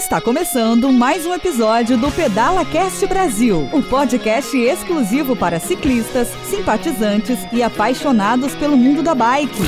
Está começando mais um episódio do Pedala Cast Brasil, um podcast exclusivo para ciclistas, simpatizantes e apaixonados pelo mundo da bike.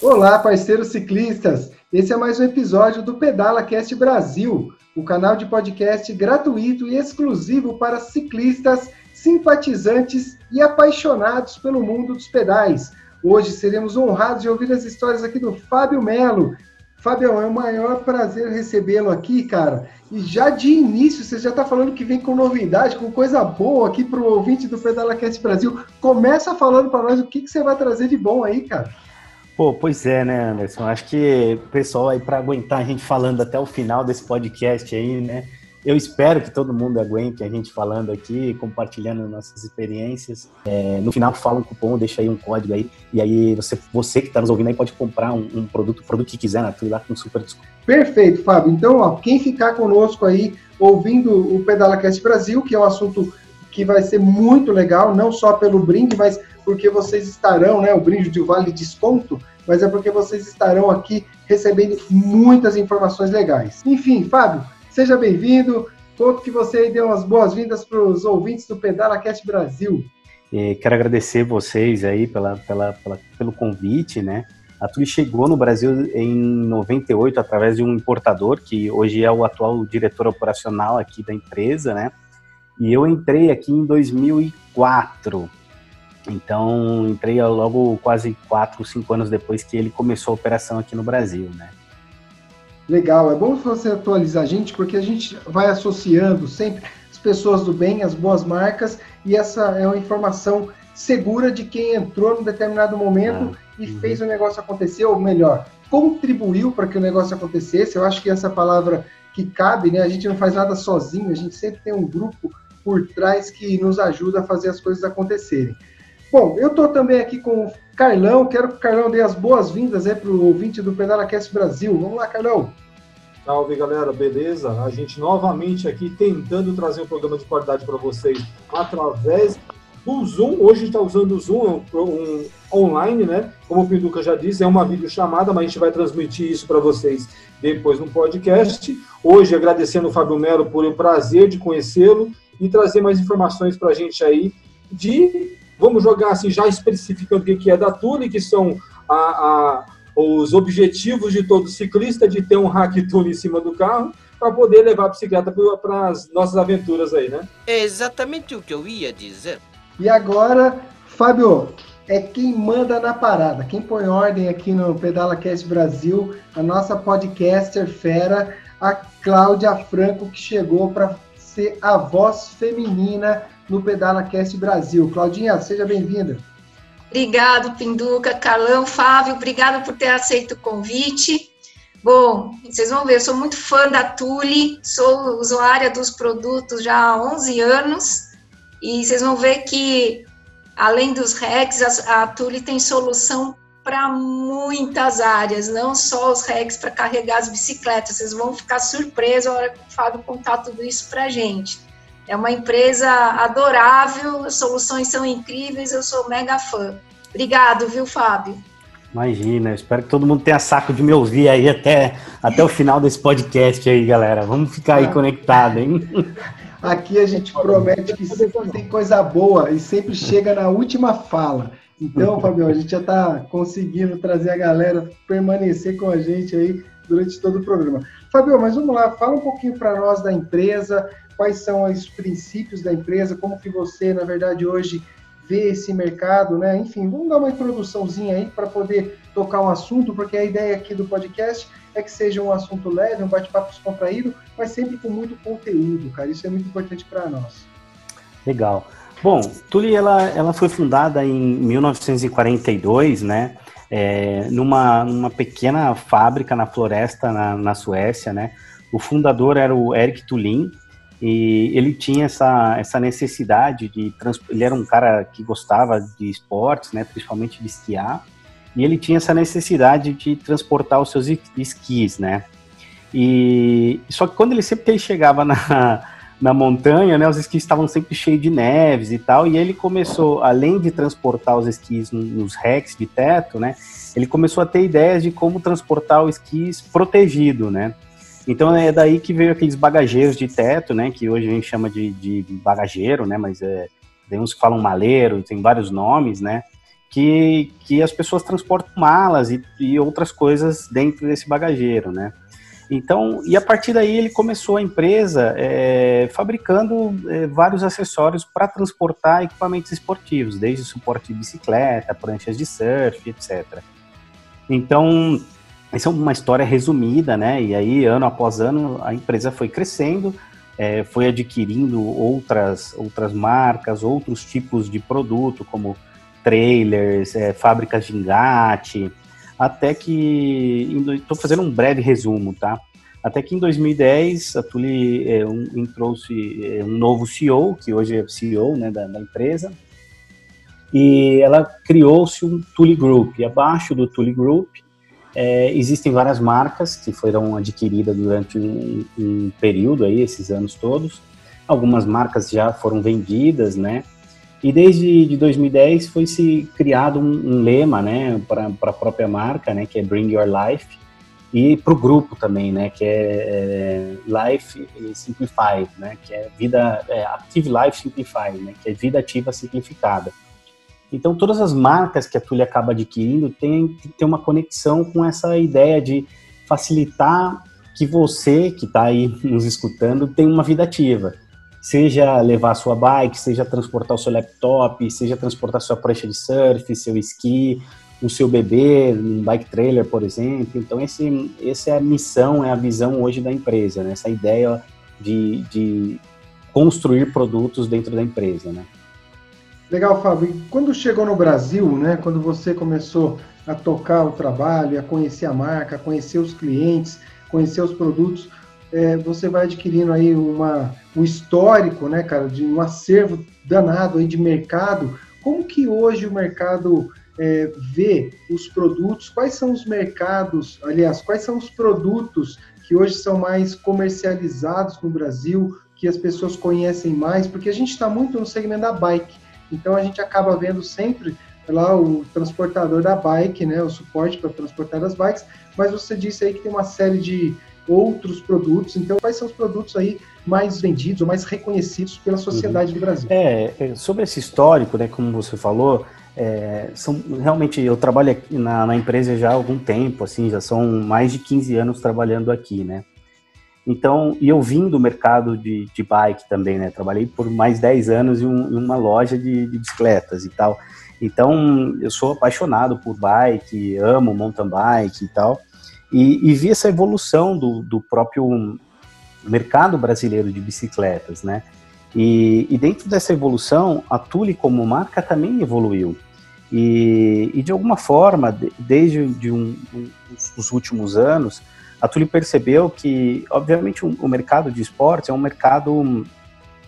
Olá, parceiros ciclistas! Esse é mais um episódio do Pedala Cast Brasil, o um canal de podcast gratuito e exclusivo para ciclistas, simpatizantes e apaixonados pelo mundo dos pedais. Hoje seremos honrados de ouvir as histórias aqui do Fábio Melo. Fábio, é um maior prazer recebê-lo aqui, cara. E já de início, você já está falando que vem com novidade, com coisa boa aqui para o ouvinte do PedalaCast Brasil. Começa falando para nós o que, que você vai trazer de bom aí, cara. Pô, pois é, né, Anderson? Acho que o pessoal aí, para aguentar a gente falando até o final desse podcast aí, né? Eu espero que todo mundo aguente a gente falando aqui, compartilhando nossas experiências. É, no final, fala um cupom, deixa aí um código aí. E aí, você, você que está nos ouvindo aí pode comprar um, um produto, o produto que quiser na lá com super desconto. Perfeito, Fábio. Então, ó, quem ficar conosco aí, ouvindo o PedalaCast Brasil, que é um assunto que vai ser muito legal, não só pelo brinde, mas porque vocês estarão, né? O brinde de Vale Desconto, mas é porque vocês estarão aqui recebendo muitas informações legais. Enfim, Fábio, Seja bem-vindo. Conto que você deu umas boas-vindas para os ouvintes do Pedala Cast Brasil. E quero agradecer vocês aí pela, pela, pela, pelo convite, né? A Tui chegou no Brasil em 98 através de um importador que hoje é o atual diretor operacional aqui da empresa, né? E eu entrei aqui em 2004. Então, entrei logo quase 4, 5 anos depois que ele começou a operação aqui no Brasil, né? Legal, é bom você atualizar a gente, porque a gente vai associando sempre as pessoas do bem, as boas marcas, e essa é uma informação segura de quem entrou num determinado momento ah, e uhum. fez o negócio acontecer, ou melhor, contribuiu para que o negócio acontecesse. Eu acho que essa palavra que cabe, né? A gente não faz nada sozinho, a gente sempre tem um grupo por trás que nos ajuda a fazer as coisas acontecerem. Bom, eu estou também aqui com Carlão, quero que o Carlão dê as boas-vindas para o ouvinte do PedalaCast Brasil. Vamos lá, Carlão. Salve galera, beleza? A gente novamente aqui tentando trazer um programa de qualidade para vocês através do Zoom. Hoje está usando o Zoom um, um, online, né? Como o Pinduca já disse, é uma videochamada, mas a gente vai transmitir isso para vocês depois no podcast. Hoje agradecendo o Fábio Melo por o prazer de conhecê-lo e trazer mais informações para a gente aí de vamos jogar assim, já especificando o que é da Tule, que são a, a, os objetivos de todo ciclista de ter um hack tool em cima do carro para poder levar a bicicleta para as nossas aventuras aí, né? É exatamente o que eu ia dizer. E agora, Fábio, é quem manda na parada, quem põe ordem aqui no Pedala Cast Brasil, a nossa podcaster fera, a Cláudia Franco, que chegou para ser a voz feminina no Pedala Cast Brasil. Claudinha, seja bem-vinda. Obrigado, Pinduca, Carlão, Fábio, obrigado por ter aceito o convite. Bom, vocês vão ver, eu sou muito fã da Tule, sou usuária dos produtos já há 11 anos, e vocês vão ver que, além dos RECs, a, a Tule tem solução para muitas áreas, não só os RECs para carregar as bicicletas. Vocês vão ficar surpresos a hora que o Fábio contar tudo isso para a gente. É uma empresa adorável, as soluções são incríveis, eu sou mega fã. Obrigado, viu, Fábio? Imagina, espero que todo mundo tenha saco de me ouvir aí até, até o final desse podcast aí, galera. Vamos ficar aí ah. conectado, hein? Aqui a gente promete que sempre tem coisa boa e sempre chega na última fala. Então, Fabio, a gente já está conseguindo trazer a galera permanecer com a gente aí durante todo o programa. Fabio, mas vamos lá, fala um pouquinho para nós da empresa, quais são os princípios da empresa, como que você, na verdade, hoje vê esse mercado, né? Enfim, vamos dar uma introduçãozinha aí para poder tocar um assunto, porque a ideia aqui do podcast é que seja um assunto leve, um bate-papo descontraído, mas sempre com muito conteúdo, cara. Isso é muito importante para nós. Legal. Bom, Tuli, ela, ela foi fundada em 1942, né? É, numa, numa pequena fábrica na floresta, na, na Suécia, né? O fundador era o Eric Tulin, e ele tinha essa, essa necessidade de. Ele era um cara que gostava de esportes, né, principalmente de esquiar, e ele tinha essa necessidade de transportar os seus esquis, né. E só que quando ele sempre que ele chegava na, na montanha, né? Os esquis estavam sempre cheios de neves e tal. E ele começou, além de transportar os esquis nos racks de teto, né? Ele começou a ter ideias de como transportar o esquis protegido, né? Então é daí que veio aqueles bagageiros de teto, né? Que hoje a gente chama de, de bagageiro, né? Mas é, tem uns que falam maleiro, tem vários nomes, né? Que, que as pessoas transportam malas e, e outras coisas dentro desse bagageiro, né? Então, e a partir daí ele começou a empresa é, fabricando é, vários acessórios para transportar equipamentos esportivos, desde suporte de bicicleta, pranchas de surf, etc. Então, essa é uma história resumida, né? E aí, ano após ano, a empresa foi crescendo, é, foi adquirindo outras, outras marcas, outros tipos de produto, trailers, é, fábricas de engate, até que. Estou fazendo um breve resumo, tá? Até que em 2010 a Tule é, um, entrou-se é, um novo CEO, que hoje é CEO né, da, da empresa, e ela criou-se um Tule Group. E abaixo do Tule Group é, existem várias marcas que foram adquiridas durante um, um, período aí, esses anos todos. Algumas marcas já foram vendidas, né? E desde de 2010 foi se criado um, um lema, né, para a própria marca, né, que é Bring Your Life, e para o grupo também, né, que é, é Life Simplified, né, que é vida é, Active Life Simplified, né, que é vida ativa simplificada. Então todas as marcas que a Tule acaba adquirindo têm que ter uma conexão com essa ideia de facilitar que você que está aí nos escutando tenha uma vida ativa seja levar a sua bike, seja transportar o seu laptop, seja transportar sua prancha de surf, seu esqui, o seu bebê, um bike trailer, por exemplo. Então, esse, essa é a missão, é a visão hoje da empresa, né? essa ideia de, de construir produtos dentro da empresa. Né? Legal, Fábio. E quando chegou no Brasil, né, quando você começou a tocar o trabalho, a conhecer a marca, a conhecer os clientes, conhecer os produtos, é, você vai adquirindo aí uma, um histórico, né, cara, de um acervo danado aí de mercado. Como que hoje o mercado é, vê os produtos? Quais são os mercados, aliás, quais são os produtos que hoje são mais comercializados no Brasil, que as pessoas conhecem mais? Porque a gente está muito no segmento da bike, então a gente acaba vendo sempre lá o transportador da bike, né, o suporte para transportar as bikes, mas você disse aí que tem uma série de outros produtos. Então, quais são os produtos aí mais vendidos ou mais reconhecidos pela sociedade uhum. do Brasil? É, é, sobre esse histórico, né, como você falou, é, são realmente eu trabalho na, na, empresa já há algum tempo, assim, já são mais de 15 anos trabalhando aqui, né? Então, e eu vim do mercado de, de bike também, né? Trabalhei por mais 10 anos em, um, em uma loja de, de, bicicletas e tal. Então, eu sou apaixonado por bike, amo mountain bike e tal. E, e vi essa evolução do, do próprio mercado brasileiro de bicicletas, né? E, e, dentro dessa evolução, a Tule como marca também evoluiu. E, e de alguma forma, de, desde de um, um, os últimos anos, a Tule percebeu que, obviamente, um, o mercado de esportes é um mercado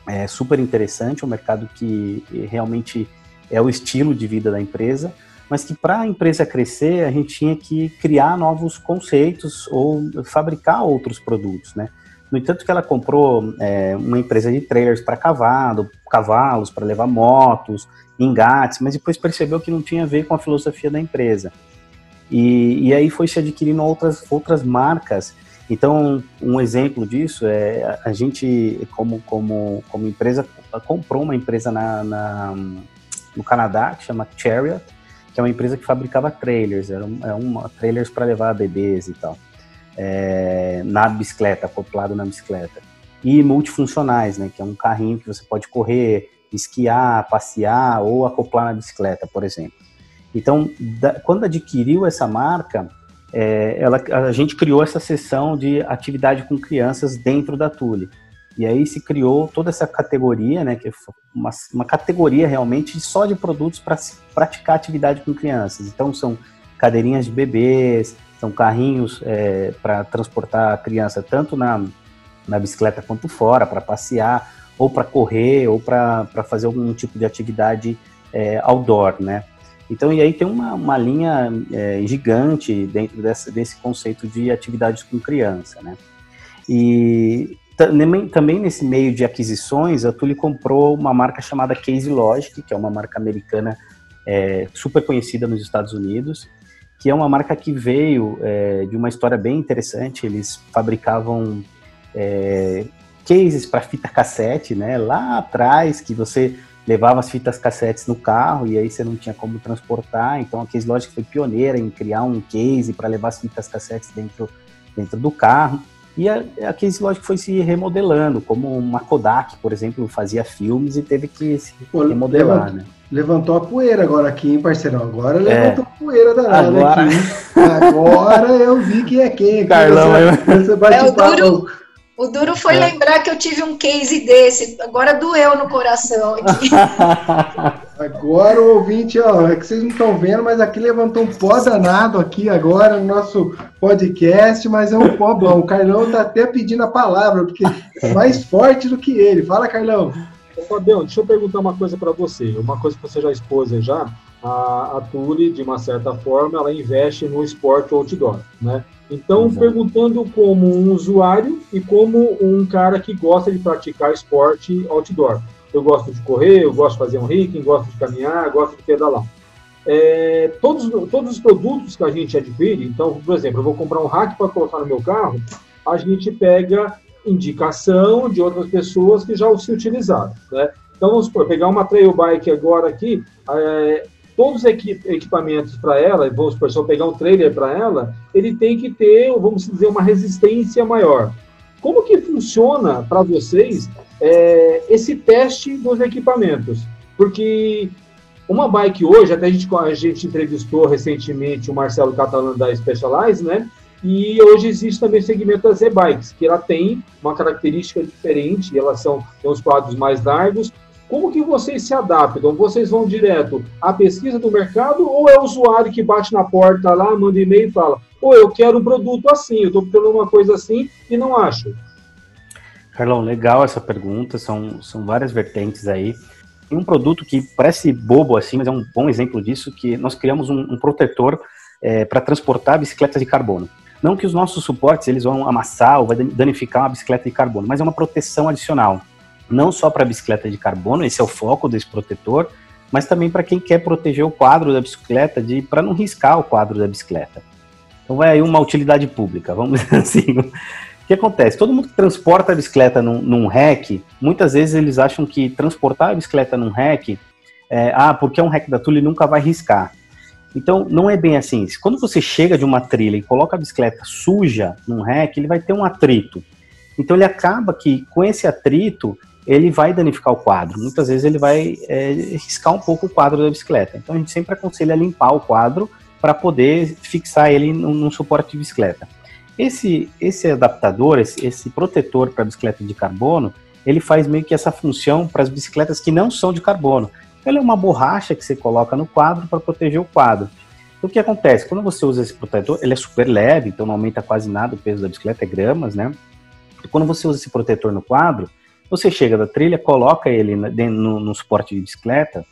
é, super interessante, um mercado que realmente é o estilo de vida da empresa, mas que para a empresa crescer a gente tinha que criar novos conceitos ou fabricar outros produtos, né? No entanto que ela comprou é, uma empresa de trailers para cavalo, cavalos para levar motos, engates, mas depois percebeu que não tinha a ver com a filosofia da empresa. E, e aí foi se adquirindo outras, outras marcas. Então, um exemplo disso é a gente, como, como, como empresa, comprou uma empresa na, na no Canadá que chama Chariot, que é uma empresa que fabricava trailers, era, um, era uma trailers para levar bebês e tal, é, na bicicleta, acoplado na bicicleta. E multifuncionais, né, que é um carrinho que você pode correr, esquiar, passear ou acoplar na bicicleta, por exemplo. Então, da, quando adquiriu essa marca, é, ela, a gente criou essa seção de atividade com crianças dentro da Tule. E aí se criou toda essa categoria, né, que é uma, uma categoria realmente só de produtos para praticar atividade com crianças. Então são cadeirinhas de bebês, são carrinhos é, para transportar a criança tanto na, na bicicleta quanto fora, para passear, ou para correr, ou para fazer algum tipo de atividade é, outdoor, né? Então, e aí tem uma, uma linha é, gigante dentro desse, desse conceito de atividades com criança, né? E, também nesse meio de aquisições, a Tule comprou uma marca chamada Case Logic, que é uma marca americana é, super conhecida nos Estados Unidos, que é uma marca que veio é, de uma história bem interessante. Eles fabricavam é, cases para fita cassete, né? Lá atrás, que você levava as fitas cassetes no carro e aí você não tinha como transportar. Então a Case Logic foi pioneira em criar um case para levar as fitas cassetes dentro, dentro do carro. E a, a Case Logic foi se remodelando, como uma Kodak, por exemplo, fazia filmes e teve que se Pô, remodelar, levantou, né? Levantou a poeira agora aqui, hein, parceirão? Agora é. levantou a poeira danada agora... aqui. Agora eu vi quem é quem. Carlão, você, você é o duro, o duro foi é. lembrar que eu tive um case desse. Agora doeu no coração aqui. agora o ouvinte, ó, é que vocês não estão vendo, mas aqui levantou um pó danado aqui agora no nosso podcast, mas é um pó bom. O Carlão tá até pedindo a palavra, porque é mais forte do que ele. Fala, Carlão. Ô, Fabião, deixa eu perguntar uma coisa para você. Uma coisa que você já expôs já. A, a Tule, de uma certa forma, ela investe no esporte outdoor, né? Então, Exato. perguntando como um usuário e como um cara que gosta de praticar esporte outdoor. Eu gosto de correr, eu gosto de fazer um hiking, gosto de caminhar, gosto de pedalar. É, todos, todos os produtos que a gente adquire, então, por exemplo, eu vou comprar um rack para colocar no meu carro, a gente pega indicação de outras pessoas que já se utilizaram. Né? Então, vamos supor, pegar uma trail bike agora aqui, é, todos os equipamentos para ela, vamos supor, se eu pegar um trailer para ela, ele tem que ter, vamos dizer, uma resistência maior. Como que funciona para vocês é, esse teste dos equipamentos? Porque uma bike hoje, até a gente, a gente entrevistou recentemente o Marcelo Catalan da Specialized, né? E hoje existe também o segmento das e-bikes, que ela tem uma característica diferente, elas são tem os quadros mais largos, como que vocês se adaptam? Vocês vão direto à pesquisa do mercado ou é o usuário que bate na porta lá, manda e-mail e fala: ou eu quero um produto assim, eu estou procurando uma coisa assim e não acho? Carlão, legal essa pergunta, são, são várias vertentes aí. Tem um produto que parece bobo assim, mas é um bom exemplo disso, que nós criamos um, um protetor é, para transportar bicicletas de carbono. Não que os nossos suportes eles vão amassar ou vai danificar uma bicicleta de carbono, mas é uma proteção adicional não só para bicicleta de carbono, esse é o foco desse protetor, mas também para quem quer proteger o quadro da bicicleta de para não riscar o quadro da bicicleta. Então vai aí uma utilidade pública, vamos dizer assim. O que acontece? Todo mundo que transporta a bicicleta num, num rack, muitas vezes eles acham que transportar a bicicleta num rack, é, ah, porque é um rack da Tule nunca vai riscar. Então, não é bem assim. Quando você chega de uma trilha e coloca a bicicleta suja num rack, ele vai ter um atrito. Então, ele acaba que, com esse atrito, ele vai danificar o quadro. Muitas vezes ele vai é, riscar um pouco o quadro da bicicleta. Então a gente sempre aconselha limpar o quadro para poder fixar ele num, num, suporte de bicicleta. Esse, esse adaptador, esse, esse protetor para bicicleta de carbono, ele faz meio que essa função para as bicicletas que não são de carbono. Ele é uma borracha que você coloca no quadro para proteger o quadro. O que acontece? Quando você usa esse protetor, ele é super leve, então não aumenta quase nada o peso da bicicleta, é gramas, né? E quando você usa esse protetor no quadro, você chega da trilha, coloca ele no, no suporte de bicicleta,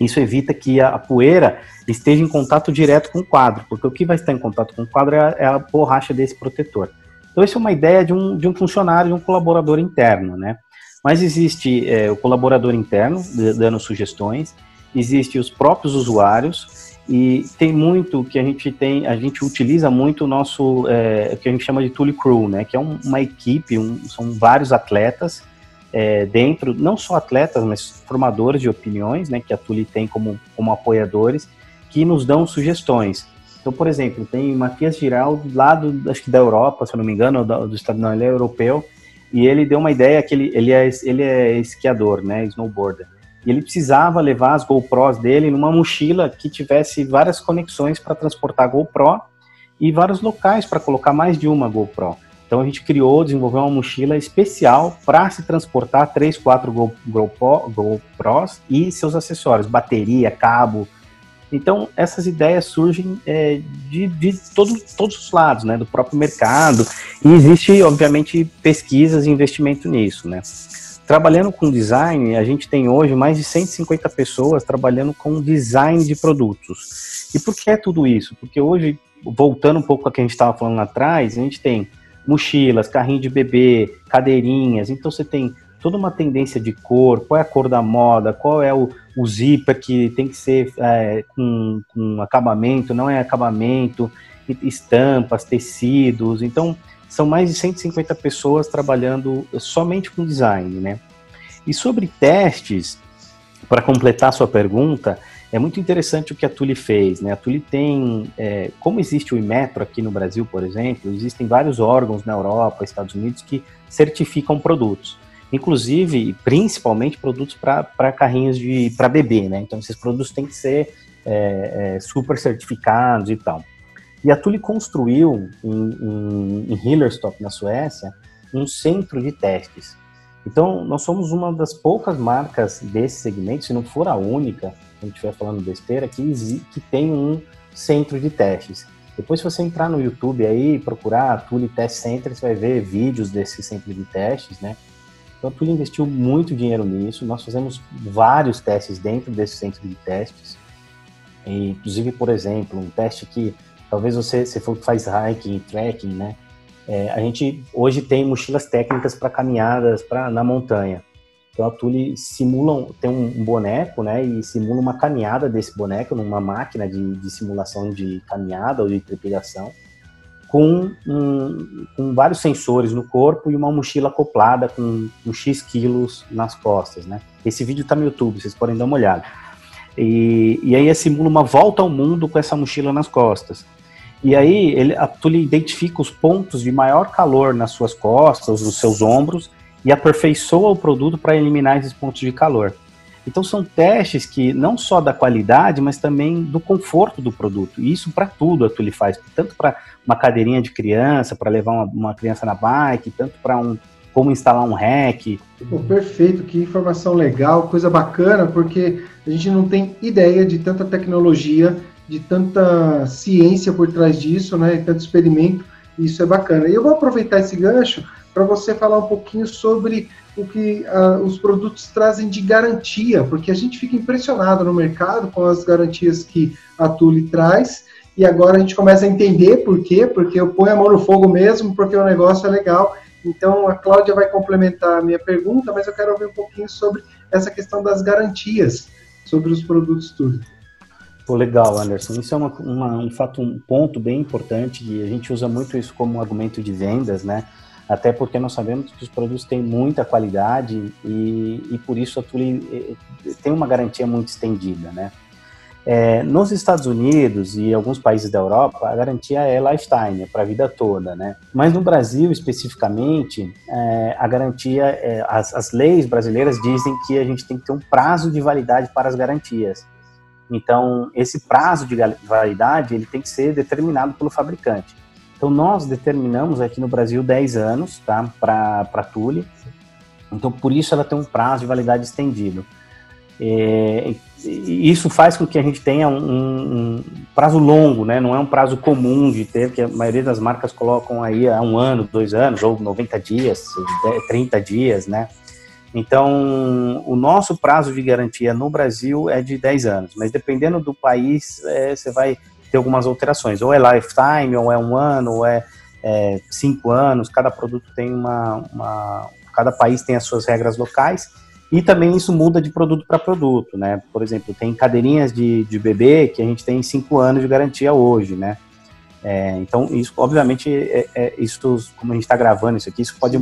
isso evita que a, a, poeira esteja em contato direto com o quadro, porque o que vai estar em contato com o quadro é a, é a borracha desse protetor. Então, essa é uma ideia de um, de um funcionário, de um colaborador interno, né? Mas existe é, o colaborador interno dando sugestões, existe os próprios usuários e tem muito que a gente tem, a gente utiliza muito o nosso, é, que a gente chama de Tule Crew, né? Que é um, uma equipe, um, são vários atletas é, dentro, não só atletas, mas formadores de opiniões, né, que a Tuli tem como, como apoiadores, que nos dão sugestões. Então, por exemplo, tem Matias Giral, lá do, acho que da Europa, se eu não me engano, do, do estado, não, ele é europeu, e ele deu uma ideia que ele, ele, é, ele é esquiador, né, snowboarder, e ele precisava levar as GoPros dele numa mochila que tivesse várias conexões para transportar GoPro e vários locais para colocar mais de uma GoPro. Então a gente criou, desenvolveu uma mochila especial para se transportar 3, 4 Go, GoPro, GoPros e seus acessórios, bateria, cabo. Então essas ideias surgem é, de, de todos, todos os lados, né, do próprio mercado, e existe, obviamente, pesquisas e investimento nisso, né. Trabalhando com design, a gente tem hoje mais de 150 pessoas trabalhando com design de produtos. E por que é tudo isso? Porque hoje, voltando um pouco a que a gente estava falando atrás, a gente tem mochilas, carrinho de bebê, cadeirinhas. Então você tem toda uma tendência de cor, qual é a cor da moda, qual é o, o zíper que tem que ser é, com, com acabamento, não é acabamento, estampas, tecidos. Então, são mais de 150 pessoas trabalhando somente com design, né? E sobre testes, para completar sua pergunta, é muito interessante o que a Tule fez, né? A Tule tem, é, como existe o Imetro aqui no Brasil, por exemplo, existem vários órgãos na Europa, Estados Unidos que certificam produtos inclusive, principalmente produtos para carrinhos de para bebê, né? Então esses produtos têm que ser é, é, super certificados e tal. E a Tule construiu em, em, em Hillerstop, na Suécia, um centro de testes. Então, nós somos uma das poucas marcas desse segmento, se não for a única, quando estiver falando besteira, que, que tem um centro de testes. Depois, se você entrar no YouTube aí, procurar Tule Test Center, você vai ver vídeos desse centro de testes, né? Então, a Tule investiu muito dinheiro nisso. Nós fazemos vários testes dentro desse centro de testes. E, inclusive, por exemplo, um teste que talvez você, se for faz hiking, trekking, né? É, a gente hoje tem mochilas técnicas para caminhadas pra, na montanha. Então a Tule simula, tem um, boneco, né, e simula uma caminhada desse boneco numa máquina de, de simulação de caminhada ou de trepidação com, um, com vários sensores no corpo e uma mochila acoplada com um X quilos nas costas, né? Esse vídeo está no YouTube, vocês podem dar uma olhada. E, e aí simula uma volta ao mundo com essa mochila nas costas. E aí ele, a Tule identifica os pontos de maior calor nas suas costas, nos seus ombros, e aperfeiçoa o produto para eliminar esses pontos de calor. Então são testes que não só da qualidade, mas também do conforto do produto. E isso para tudo a Tule faz, tanto para uma cadeirinha de criança, para levar uma, uma, criança na bike, tanto para um como instalar um rack. Pô, perfeito, que informação legal, coisa bacana, porque a gente não tem ideia de tanta tecnologia, de tanta ciência por trás disso, né? Tanto experimento, isso é bacana. E eu vou aproveitar esse gancho para você falar um pouquinho sobre o que uh, os produtos trazem de garantia, porque a gente fica impressionado no mercado com as garantias que a Tule traz, e agora a gente começa a entender por quê, porque eu ponho a mão no fogo mesmo, porque o negócio é legal. Então a Cláudia vai complementar a minha pergunta, mas eu quero ouvir um pouquinho sobre essa questão das garantias sobre os produtos Tule. Pô, legal, Anderson. Isso é uma, uma, um fato, um ponto bem importante e a gente usa muito isso como argumento de vendas, né? Até porque nós sabemos que os produtos têm muita qualidade e, e por isso a Tule eh, tem uma garantia muito estendida, né? É, nos Estados Unidos e alguns países da Europa, a garantia é lifetime, é para a vida toda, né? Mas no Brasil, especificamente, é, a garantia, é, as, as leis brasileiras dizem que a gente tem que ter um prazo de validade para as garantias. Então, esse prazo de validade, ele tem que ser determinado pelo fabricante. Então, nós determinamos aqui no Brasil 10 anos tá, para a Tule. Então, por isso ela tem um prazo de validade estendido. É, isso faz com que a gente tenha um, um, prazo longo, né? não é um prazo comum de ter, que a maioria das marcas colocam aí há um ano, dois anos, ou 90 dias, 30 dias, né? Então, o nosso prazo de garantia no Brasil é de 10 anos, mas dependendo do país, é, você vai ter algumas alterações. Ou é lifetime, ou é um ano, ou é, é cinco anos. Cada produto tem uma, uma, Cada país tem as suas regras locais. E também isso muda de produto para produto, né? Por exemplo, tem cadeirinhas de, de bebê que a gente tem cinco anos de garantia hoje, né? É, então, isso, obviamente, é, é, isso, como a gente está gravando isso aqui, isso pode,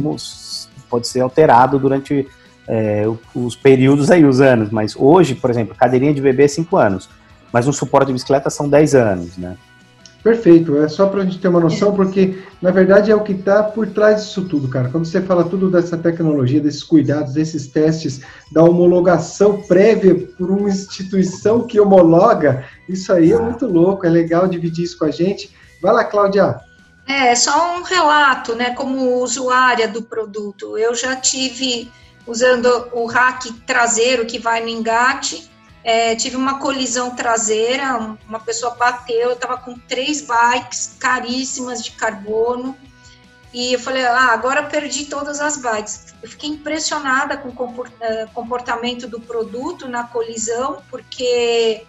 pode ser alterado durante é, os períodos aí, os anos. Mas hoje, por exemplo, cadeirinha de bebê é cinco anos mas um suporte de bicicleta são 10 anos, né? Perfeito, é só para a gente ter uma noção, porque na verdade é o que está por trás disso tudo, cara. Quando você fala tudo dessa tecnologia, desses cuidados, desses testes, da homologação prévia por uma instituição que homologa, isso aí é muito louco, é legal dividir isso com a gente. Vai lá, Cláudia. É, só um relato, né, como usuária do produto. Eu já tive usando o rack traseiro que vai no engate, é, tive uma colisão traseira, uma pessoa bateu, eu estava com três bikes caríssimas de carbono, e eu falei, ah, agora perdi todas as bikes. Eu fiquei impressionada com o é, comportamento do produto na colisão, porque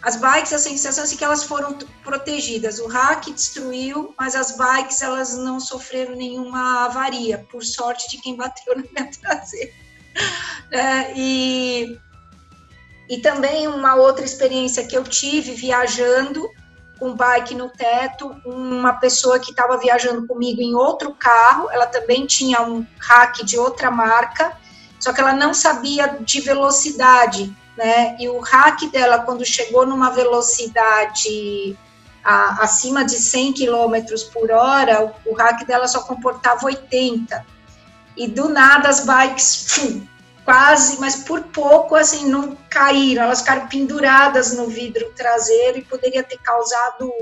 as bikes, a sensação é assim, que elas foram protegidas. O hack destruiu, mas as bikes elas não sofreram nenhuma avaria, por sorte de quem bateu na minha traseira. É, e, e também uma outra experiência que eu tive viajando com bike no teto, uma pessoa que estava viajando comigo em outro carro, ela também tinha um hack de outra marca, só que ela não sabia de velocidade né? E o hack dela, quando chegou numa velocidade a, acima de 100 km por hora, o, o hack dela só comportava 80. E do nada as bikes fum, quase, mas por pouco, assim, não caíram, elas ficaram penduradas no vidro traseiro e poderia ter causado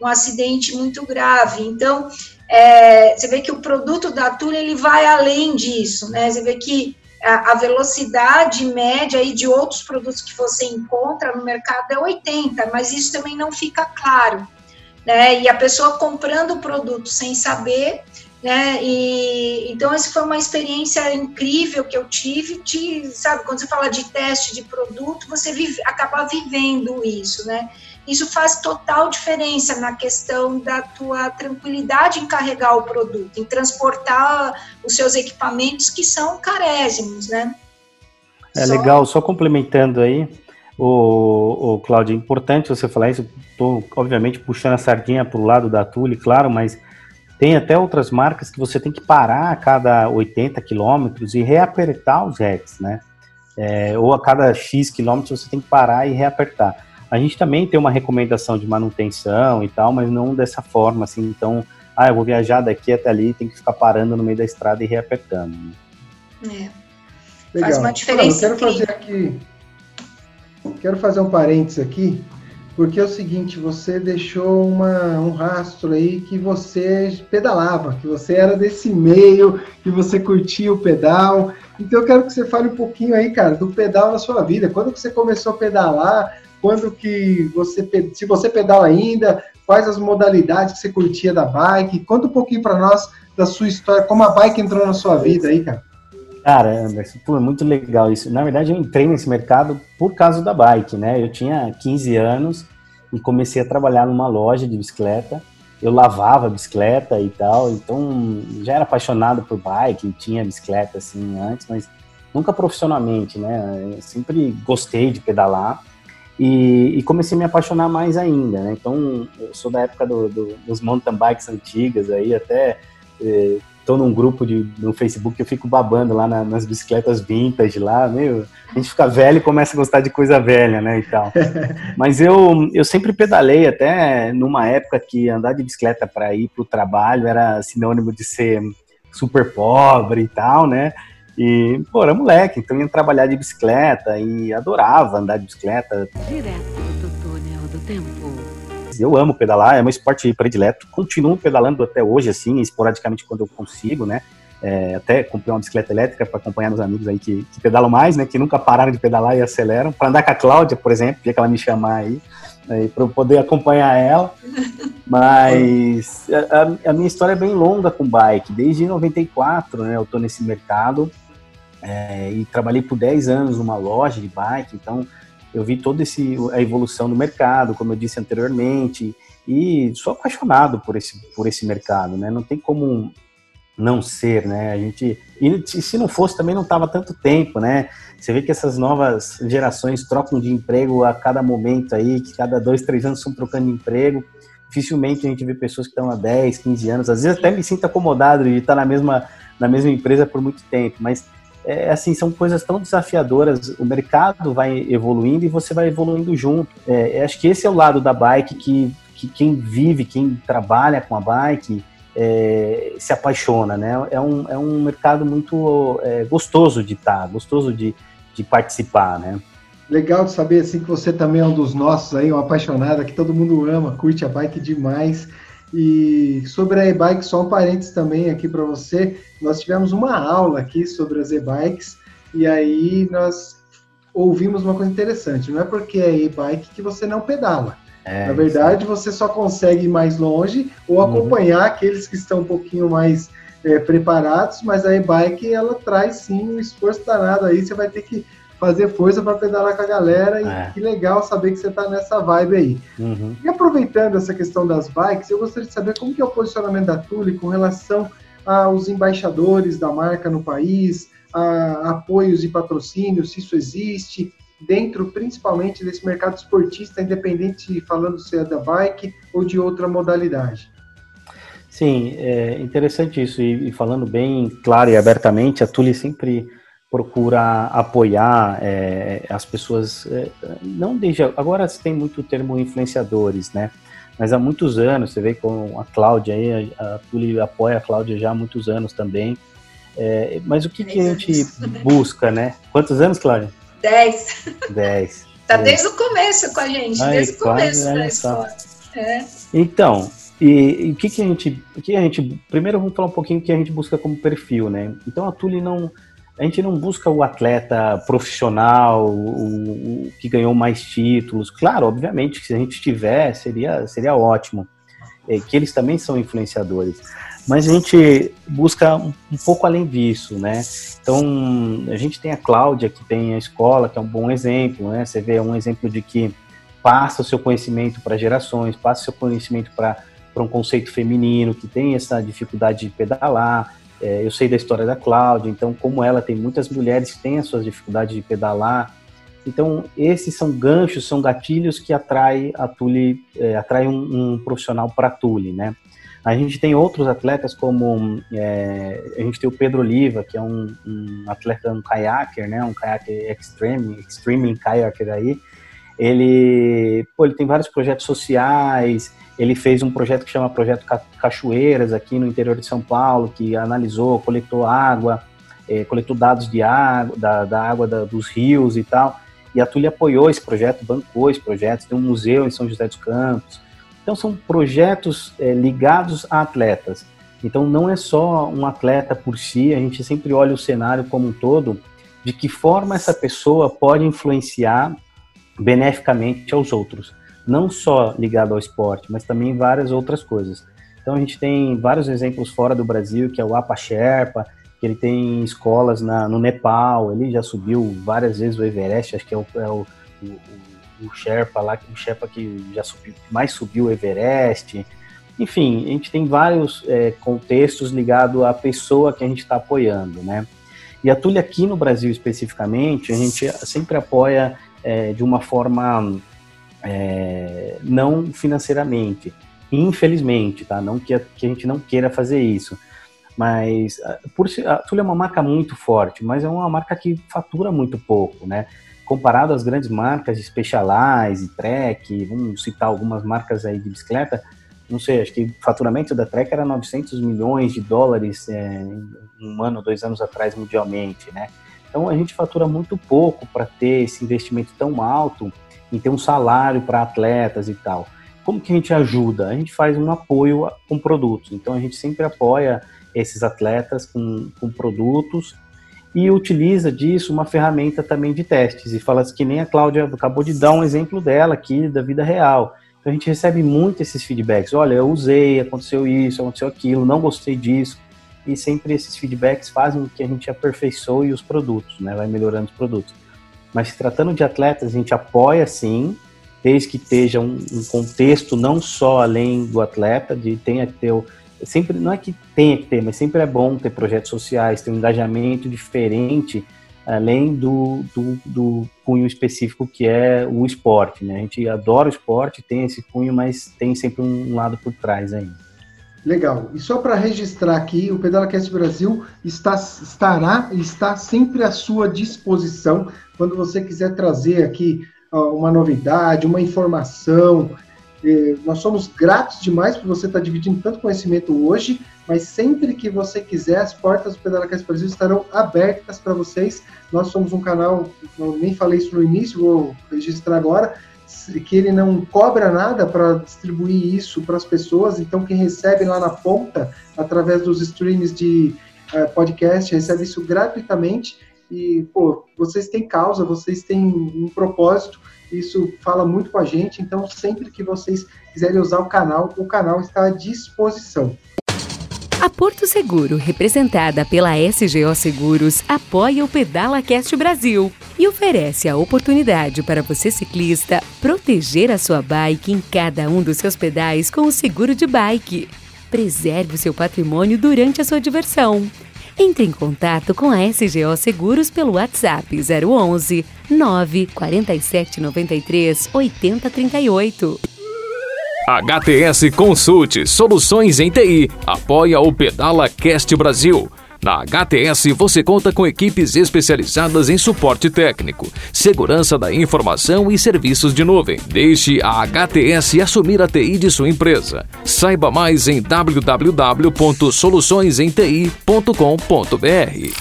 um acidente muito grave. Então, é, você vê que o produto da Tula ele vai além disso, né? Você vê que a velocidade média aí de outros produtos que você encontra no mercado é 80, mas isso também não fica claro. Né? E a pessoa comprando o produto sem saber, né? E então essa foi uma experiência incrível que eu tive de, sabe, quando você fala de teste de produto, você vive, acaba vivendo isso, né? isso faz total diferença na questão da tua tranquilidade em carregar o produto, em transportar os seus equipamentos que são carésimos, né? É só... legal, só complementando aí, o, o Cláudio, é importante você falar isso, estou obviamente puxando a sardinha para o lado da Tule, claro, mas tem até outras marcas que você tem que parar a cada 80 quilômetros e reapertar os racks, né? É, ou a cada X quilômetros você tem que parar e reapertar. A gente também tem uma recomendação de manutenção e tal, mas não dessa forma, assim, então, ah, eu vou viajar daqui até ali, tem que ficar parando no meio da estrada e reapertando. Né? É. Legal. Faz uma diferença. eu quero fazer aqui, quero fazer um parênteses aqui, porque é o seguinte, você deixou uma, um rastro aí que você pedalava, que você era desse meio, que você curtia o pedal. Então eu quero que você fale um pouquinho aí, cara, do pedal na sua vida. Quando que você começou a pedalar? quando que você, se você pedala ainda, quais as modalidades que você curtia da bike, conta um pouquinho para nós da sua história, como a bike entrou na sua vida aí, cara. Cara, Anderson, pô, é muito legal isso. Na verdade, eu entrei nesse mercado por causa da bike, né? Eu tinha 15 anos e comecei a trabalhar numa loja de bicicleta. Eu lavava bicicleta e tal, então já era apaixonado por bike, tinha bicicleta assim antes, mas nunca profissionalmente, né? Eu sempre gostei de pedalar. E, e, comecei a me apaixonar mais ainda, né? Então, eu sou da época do, do, dos mountain bikes antigas aí, até estou eh, num grupo de, no Facebook que eu fico babando lá na, nas bicicletas vintage lá, meu, a gente fica velho e começa a gostar de coisa velha, né, e tal. Mas eu, eu sempre pedalei, até numa época que andar de bicicleta para ir para o trabalho era sinônimo de ser super pobre e tal, né? E, pô, era moleque, então ia trabalhar de bicicleta e adorava andar de bicicleta. Direto do túnel do tempo. Eu amo pedalar, é meu esporte predileto. Continuo pedalando até hoje, assim, esporadicamente quando eu consigo, né? É, até comprei uma bicicleta elétrica para acompanhar meus amigos aí que, que, pedalam mais, né? Que nunca pararam de pedalar e aceleram. Para andar com a Cláudia, por exemplo, dia que ela me chamar aí, aí para eu poder acompanhar ela. Mas a, a, minha história é bem longa com bike. Desde 94, né? Eu tô nesse mercado. É, e trabalhei por 10 anos numa loja de bike, então eu vi toda esse, a evolução do mercado, como eu disse anteriormente, e sou apaixonado por esse, por esse mercado, né? Não tem como não ser, né? A gente e se não fosse também não tava tanto tempo, né? Você vê que essas novas gerações trocam de emprego a cada momento aí, que cada dois, três anos estão trocando de emprego. Dificilmente a gente vê pessoas que estão há 10, 15 anos. Às vezes até me sinto acomodado de estar na mesma, na mesma empresa por muito tempo, mas é, assim, são coisas tão desafiadoras. O mercado vai evoluindo e você vai evoluindo junto. É, acho que esse é o lado da bike que, que quem vive, quem trabalha com a bike, é, se apaixona, né? É um, é um mercado muito é, gostoso de estar, gostoso de, de participar, né? Legal de saber assim que você também é um dos nossos aí, um apaixonado que todo mundo ama, curte a bike demais. E sobre a e-bike, só um parênteses também aqui para você. Nós tivemos uma aula aqui sobre as e-bikes e aí nós ouvimos uma coisa interessante. Não é porque é e-bike que você não pedala. É, Na verdade, sim. você só consegue ir mais longe ou uhum. acompanhar uhum. aqueles que estão um pouquinho mais é, preparados, mas a e-bike ela traz sim um esforço danado aí. Você vai ter que fazer força para pedalar com a galera e é. que legal saber que você está nessa vibe aí. Uhum. E aproveitando essa questão das bikes, eu gostaria de saber como que é o posicionamento da Tule com relação aos embaixadores da marca no país, a apoios e patrocínios, se isso existe, dentro principalmente desse mercado esportista, independente falando se é da bike ou de outra modalidade. Sim, é interessante isso. E, e falando bem claro e abertamente, a Tule sempre procura apoiar é, as pessoas, é, não desde agora se tem muito o termo influenciadores, né? Mas há muitos anos, você vê com a Cláudia aí, a, a Tule apoia a Cláudia já há muitos anos também. É, mas o que, que a gente busca, né? Quantos anos, Cláudia? Dez. Dez. Tá desde o começo com a gente, Ai, desde o começo da escola. É. Então, e o que, que a gente. que a gente. Primeiro vamos falar um pouquinho o que a gente busca como perfil, né? Então a Tule não. A gente não busca o atleta profissional, o, o, que ganhou mais títulos. Claro, obviamente, que se a gente tiver, seria, seria ótimo. É, que eles também são influenciadores. Mas a gente busca um, um, pouco além disso, né? Então, a gente tem a Cláudia, que tem a escola, que é um bom exemplo, né? Você vê um exemplo de que passa o seu conhecimento para gerações, passa o seu conhecimento para um conceito feminino, que tem essa dificuldade de pedalar. É, eu sei da história da Cláudia, então, como ela tem muitas mulheres que têm as suas dificuldades de pedalar. Então, esses são ganchos, são gatilhos que atraem a Tule, é, atrai um, um profissional para a Tule, né? A gente tem outros atletas como é, a gente tem o Pedro Oliva, que é um, um atleta, um kayaker, né, um kayaker extreme, extreme kayaker aí. Ele, pô, ele tem vários projetos sociais. Ele fez um projeto que chama Projeto Cachoeiras aqui no interior de São Paulo, que analisou, coletou água, é, coletou dados de água, da, da água da, dos rios e tal. E a Tule apoiou esse projeto, bancou esse projeto. Tem um museu em São José dos Campos. Então, são projetos é, ligados a atletas. Então, não é só um atleta por si, a gente sempre olha o cenário como um todo, de que forma essa pessoa pode influenciar beneficamente aos outros. Não só ligado ao esporte, mas também várias outras coisas. Então, a gente tem vários exemplos fora do Brasil, que é o Apa Sherpa, que ele tem escolas na, no Nepal, ele já subiu várias vezes o Everest, acho que é o, é o, o o Sherpa lá, o Sherpa que já subiu, mais subiu o Everest. Enfim, a gente tem vários é, contextos ligados à pessoa que a gente está apoiando, né? E a Tulha aqui no Brasil especificamente, a gente sempre apoia é, de uma forma é, não financeiramente, infelizmente, tá? Não que a, que a gente não queira fazer isso, mas por a Tulha é uma marca muito forte, mas é uma marca que fatura muito pouco, né? comparado às grandes marcas de Specialized, Trek, vamos citar algumas marcas aí de bicicleta, não sei, acho que o faturamento da Trek era 900 milhões de dólares é, um ano, dois anos atrás mundialmente, né? Então a gente fatura muito pouco para ter esse investimento tão alto em ter um salário para atletas e tal. Como que a gente ajuda? A gente faz um apoio com produtos. Então a gente sempre apoia esses atletas com, com produtos e utiliza disso uma ferramenta também de testes. E fala que nem a Cláudia acabou de dar um exemplo dela aqui da vida real. Então a gente recebe muito esses feedbacks. Olha, eu usei, aconteceu isso, aconteceu aquilo, não gostei disso. E sempre esses feedbacks fazem com que a gente aperfeiçoe os produtos, né? Vai melhorando os produtos. Mas se tratando de atletas, a gente apoia sim, desde que esteja um, um contexto não só além do atleta, de tenha que ter sempre não é que tenha que ter, mas sempre é bom ter projetos sociais, ter um engajamento diferente, além do, do, do cunho específico que é o esporte. Né? A gente adora o esporte, tem esse cunho, mas tem sempre um lado por trás ainda. Legal. E só para registrar aqui, o PedalaCast Brasil está, estará e está sempre à sua disposição quando você quiser trazer aqui uma novidade, uma informação, nós somos gratos demais por você estar dividindo tanto conhecimento hoje, mas sempre que você quiser, as portas do Pedalacast Brasil estarão abertas para vocês. Nós somos um canal, eu nem falei isso no início, vou registrar agora, que ele não cobra nada para distribuir isso para as pessoas, então quem recebe lá na ponta, através dos streams de uh, podcast, recebe isso gratuitamente. E, pô, vocês têm causa, vocês têm um propósito, isso fala muito com a gente, então sempre que vocês quiserem usar o canal, o canal está à disposição. A Porto Seguro, representada pela SGO Seguros, apoia o Pedala Cast Brasil e oferece a oportunidade para você ciclista proteger a sua bike em cada um dos seus pedais com o seguro de bike. Preserve o seu patrimônio durante a sua diversão. Entre em contato com a SGO Seguros pelo WhatsApp 011 947 93 8038. HTS Consulte Soluções em TI apoia o Pedala Cast Brasil. Na HTS você conta com equipes especializadas em suporte técnico, segurança da informação e serviços de nuvem. Deixe a HTS assumir a TI de sua empresa. Saiba mais em www.soluçõesenti.com.br.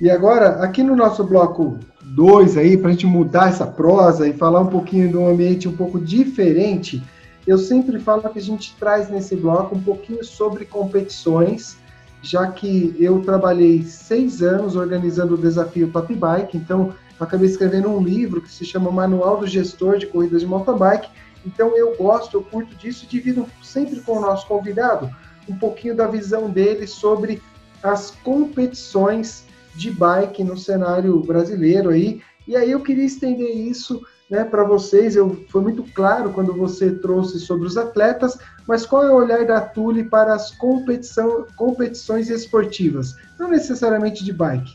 E agora, aqui no nosso bloco 2 aí, para a gente mudar essa prosa e falar um pouquinho de um ambiente um pouco diferente, eu sempre falo que a gente traz nesse bloco um pouquinho sobre competições, já que eu trabalhei seis anos organizando o desafio Top Bike, então eu acabei escrevendo um livro que se chama Manual do Gestor de Corridas de Mountain Bike. Então eu gosto, eu curto disso, divido sempre com o nosso convidado um pouquinho da visão dele sobre as competições de bike no cenário brasileiro aí. E aí eu queria estender isso né, para vocês. Eu, foi muito claro quando você trouxe sobre os atletas, mas qual é o olhar da Tule para as competição, competições esportivas? Não necessariamente de bike.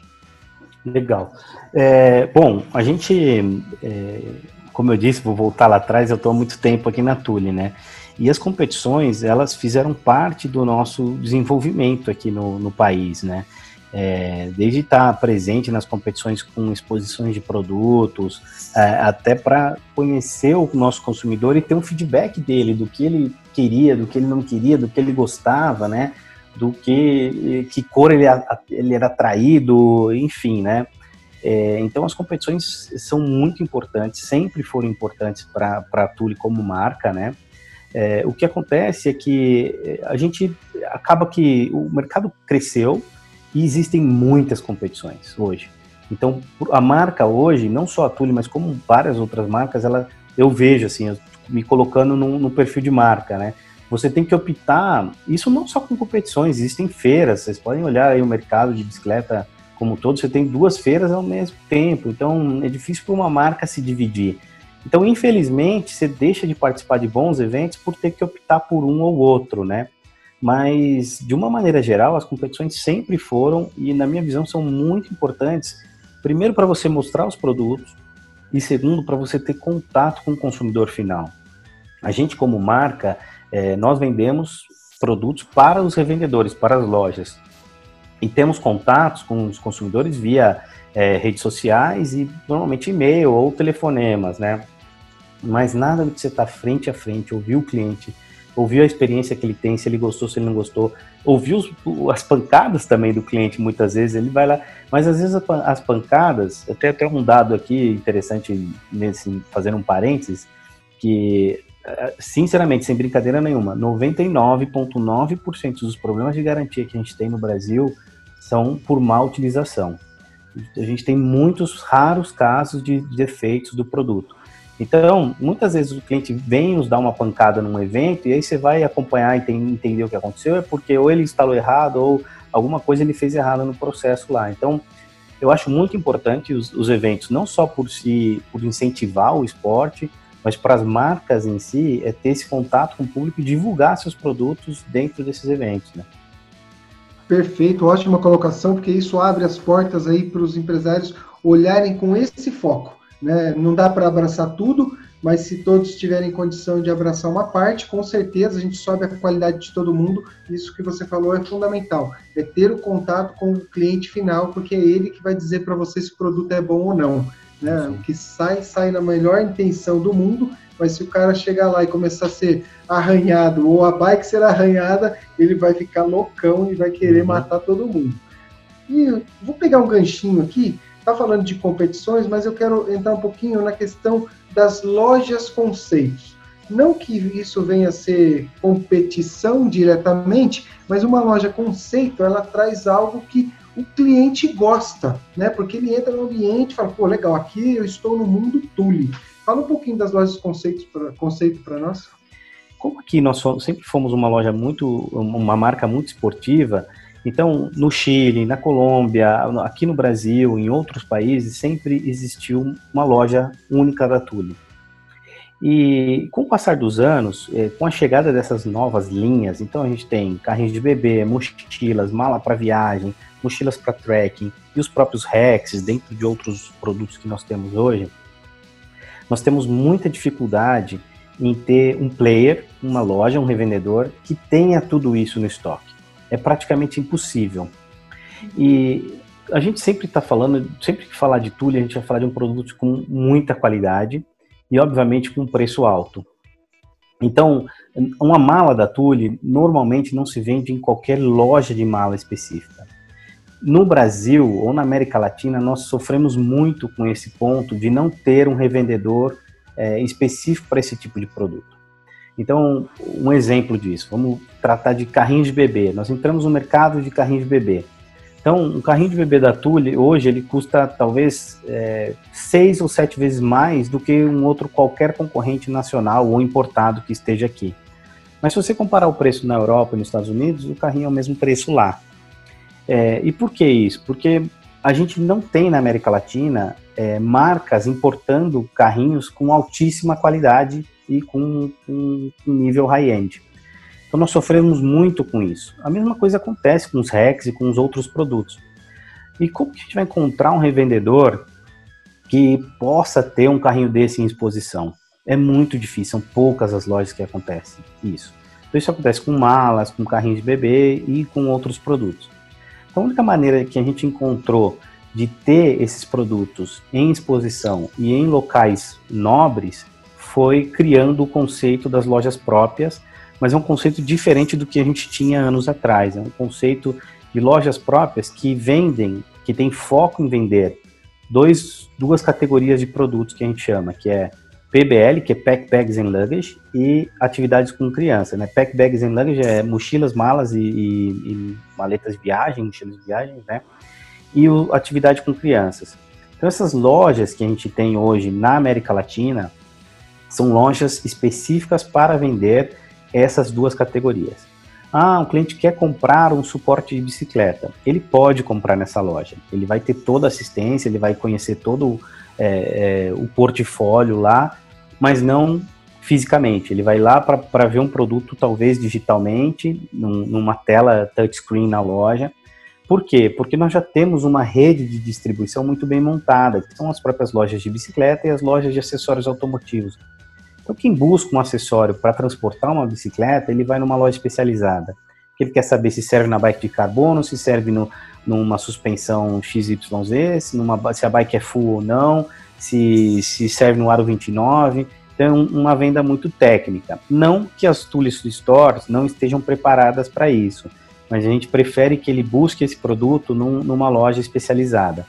Legal. É, bom, a gente, é, como eu disse, vou voltar lá atrás, eu estou há muito tempo aqui na Tule, né? E as competições, elas fizeram parte do nosso desenvolvimento aqui no, no país, né? É, desde estar presente nas competições com exposições de produtos, é, até para conhecer o nosso consumidor e ter um feedback dele, do que ele queria, do que ele não queria, do que ele gostava, né? Do que, que cor ele, ele era atraído, enfim, né? É, então as competições são muito importantes, sempre foram importantes para a Tule como marca, né? É, o que acontece é que a gente acaba que o mercado cresceu, e existem muitas competições hoje. Então, a marca hoje, não só a Tule, mas como várias outras marcas, ela, eu vejo assim, eu, me colocando no, no, perfil de marca, né? Você tem que optar, isso não só com competições, existem feiras, vocês podem olhar aí o mercado de bicicleta como um todo, você tem duas feiras ao mesmo tempo, então é difícil para uma marca se dividir. Então, infelizmente, você deixa de participar de bons eventos por ter que optar por um ou outro, né? Mas, de uma maneira geral, as competições sempre foram e, na minha visão, são muito importantes. Primeiro, para você mostrar os produtos, e segundo, para você ter contato com o consumidor final. A gente, como marca, é, nós vendemos produtos para os revendedores, para as lojas. E temos contatos com os consumidores via é, redes sociais e normalmente e-mail ou telefonemas, né? Mas nada que você está frente a frente, ouvir o cliente, ouviu a experiência que ele tem, se ele gostou, se ele não gostou, ouviu as pancadas também do cliente muitas vezes, ele vai lá, mas às vezes as pancadas, até até um dado aqui interessante nesse fazendo um parênteses, que eh, sinceramente, sem brincadeira nenhuma, 99,9% dos problemas de garantia que a gente tem no Brasil são por má utilização. A gente tem muitos raros casos de defeitos do produto. Então, muitas vezes o cliente vem nos dar uma pancada num evento e aí você vai acompanhar e entender o que aconteceu, é porque ou ele instalou errado ou alguma coisa ele fez errado no processo lá. Então, eu acho muito importante os, os eventos, não só por si, por incentivar o esporte, mas para as marcas em si, é ter esse contato com o público e divulgar seus produtos dentro desses eventos, né? Perfeito, ótima colocação, porque isso abre as portas aí para os empresários olharem com esse foco né? Não dá para abraçar tudo, mas se todos tiverem condição de abraçar uma parte, com certeza a gente sobe a qualidade de todo mundo. Isso que você falou é fundamental, é ter o contato com o cliente final, porque é ele que vai dizer para você se o produto é bom ou não. Né? O que sai, sai na melhor intenção do mundo, mas se o cara chegar lá e começar a ser arranhado ou a bike ser arranhada, ele vai ficar loucão e vai querer uhum. matar todo mundo. E vou pegar um ganchinho aqui está falando de competições, mas eu quero entrar um pouquinho na questão das lojas conceitos. Não que isso venha a ser competição diretamente, mas uma loja conceito, ela traz algo que o cliente gosta, né? Porque ele entra no ambiente e fala, pô, legal, aqui eu estou no mundo Tule. Fala um pouquinho das lojas conceitos pra, conceito para nós. Como aqui nós sempre fomos uma loja muito, uma marca muito esportiva, Então, no Chile, na Colômbia, aqui no Brasil, em outros países, sempre existiu uma loja única da Tule. E com o passar dos anos, eh, com a chegada dessas novas linhas, então a gente tem carrinhos de bebê, mochilas, mala para viagem, mochilas para trekking e os próprios racks, dentro de outros produtos que nós temos hoje, nós temos muita dificuldade em ter um player, uma loja, um revendedor que tenha tudo isso no estoque. É praticamente impossível. E a gente sempre está falando, sempre que falar de Tule, a gente vai falar de um produto com muita qualidade e, obviamente, com preço alto. Então, uma mala da Tule normalmente não se vende em qualquer loja de mala específica. No Brasil ou na América Latina, nós sofremos muito com esse ponto de não ter um revendedor é, específico para esse tipo de produto. Então, um exemplo disso, vamos tratar de carrinhos de bebê. Nós entramos no mercado de carrinhos de bebê. Então, um carrinho de bebê da Tule, hoje, ele custa talvez é, seis ou sete vezes mais do que um outro qualquer concorrente nacional ou importado que esteja aqui. Mas se você comparar o preço na Europa e nos Estados Unidos, o carrinho é o mesmo preço lá. É, e por que isso? Porque a gente não tem na América Latina é, marcas importando carrinhos com altíssima qualidade e com nível high-end. Então nós sofremos muito com isso. A mesma coisa acontece com os Rex e com os outros produtos. E como que a gente vai encontrar um revendedor que possa ter um carrinho desse em exposição? É muito difícil, são poucas as lojas que acontecem isso. Então isso acontece com malas, com carrinhos de bebê e com outros produtos. Então a única maneira que a gente encontrou de ter esses produtos em exposição e em locais nobres foi criando o conceito das lojas próprias mas é um conceito diferente do que a gente tinha anos atrás. É um conceito de lojas próprias que vendem, que tem foco em vender dois, duas categorias de produtos que a gente chama, que é PBL, que é Pack Bags and Luggage, e atividades com criança. Né? Pack Bags and Luggage é mochilas, malas e, e, e maletas de viagem, mochilas de viagem, né? E o, atividade com crianças. Então essas lojas que a gente tem hoje na América Latina são lojas específicas para vender essas duas categorias. Ah, um cliente quer comprar um suporte de bicicleta. Ele pode comprar nessa loja. Ele vai ter toda a assistência, ele vai conhecer todo é, é, o portfólio lá, mas não fisicamente. Ele vai lá para ver um produto, talvez digitalmente, num, numa tela touchscreen na loja. Por quê? Porque nós já temos uma rede de distribuição muito bem montada, que são as próprias lojas de bicicleta e as lojas de acessórios automotivos. Então, quem busca um acessório para transportar uma bicicleta, ele vai numa loja especializada. Ele quer saber se serve na bike de carbono, se serve no, numa suspensão XYZ, se, numa, se a bike é full ou não, se, se serve no aro 29. Então, uma venda muito técnica. Não que as Tools Stores não estejam preparadas para isso, mas a gente prefere que ele busque esse produto num, numa loja especializada.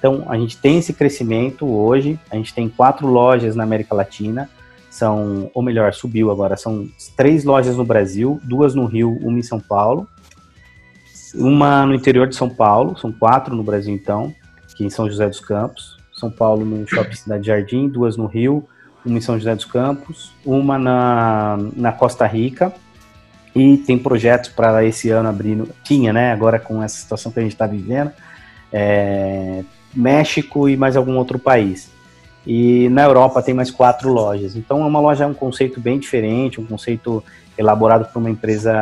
Então, a gente tem esse crescimento hoje, a gente tem quatro lojas na América Latina, são, ou melhor, subiu agora, são três lojas no Brasil, duas no Rio, uma em São Paulo, uma no interior de São Paulo, são quatro no Brasil então, que em São José dos Campos, São Paulo no Shopping Cidade Jardim, duas no Rio, uma em São José dos Campos, uma na, na Costa Rica, e tem projetos para esse ano abrindo, tinha, né, agora com essa situação que a gente está vivendo, é, México e mais algum outro país. E na Europa tem mais quatro lojas. Então é uma loja é um conceito bem diferente, um conceito elaborado por uma empresa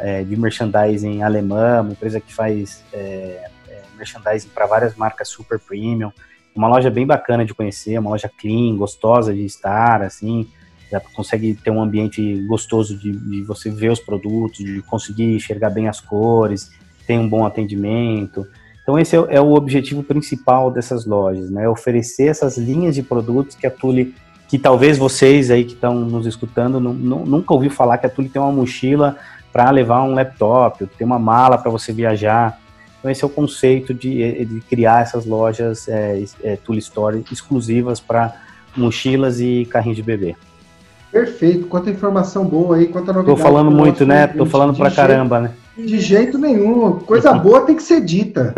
é, de merchandising alemã, uma empresa que faz é, é, merchandising para várias marcas super premium. Uma loja bem bacana de conhecer, uma loja clean, gostosa de estar, assim, já consegue ter um ambiente gostoso de, de você ver os produtos, de conseguir enxergar bem as cores, tem um bom atendimento. Então esse é, é, o objetivo principal dessas lojas, né? Oferecer essas linhas de produtos que a Tule, que talvez vocês aí que estão nos escutando não, não, nunca ouviu falar que a Tule tem uma mochila para levar um laptop, tem uma mala para você viajar. Então esse é o conceito de, de criar essas lojas é, é, Tule Store exclusivas para mochilas e carrinhos de bebê. Perfeito, quanta informação boa aí, quanta novidade. Tô falando muito, né? Tô falando pra caramba, né? De jeito nenhum. Coisa boa tem que ser dita.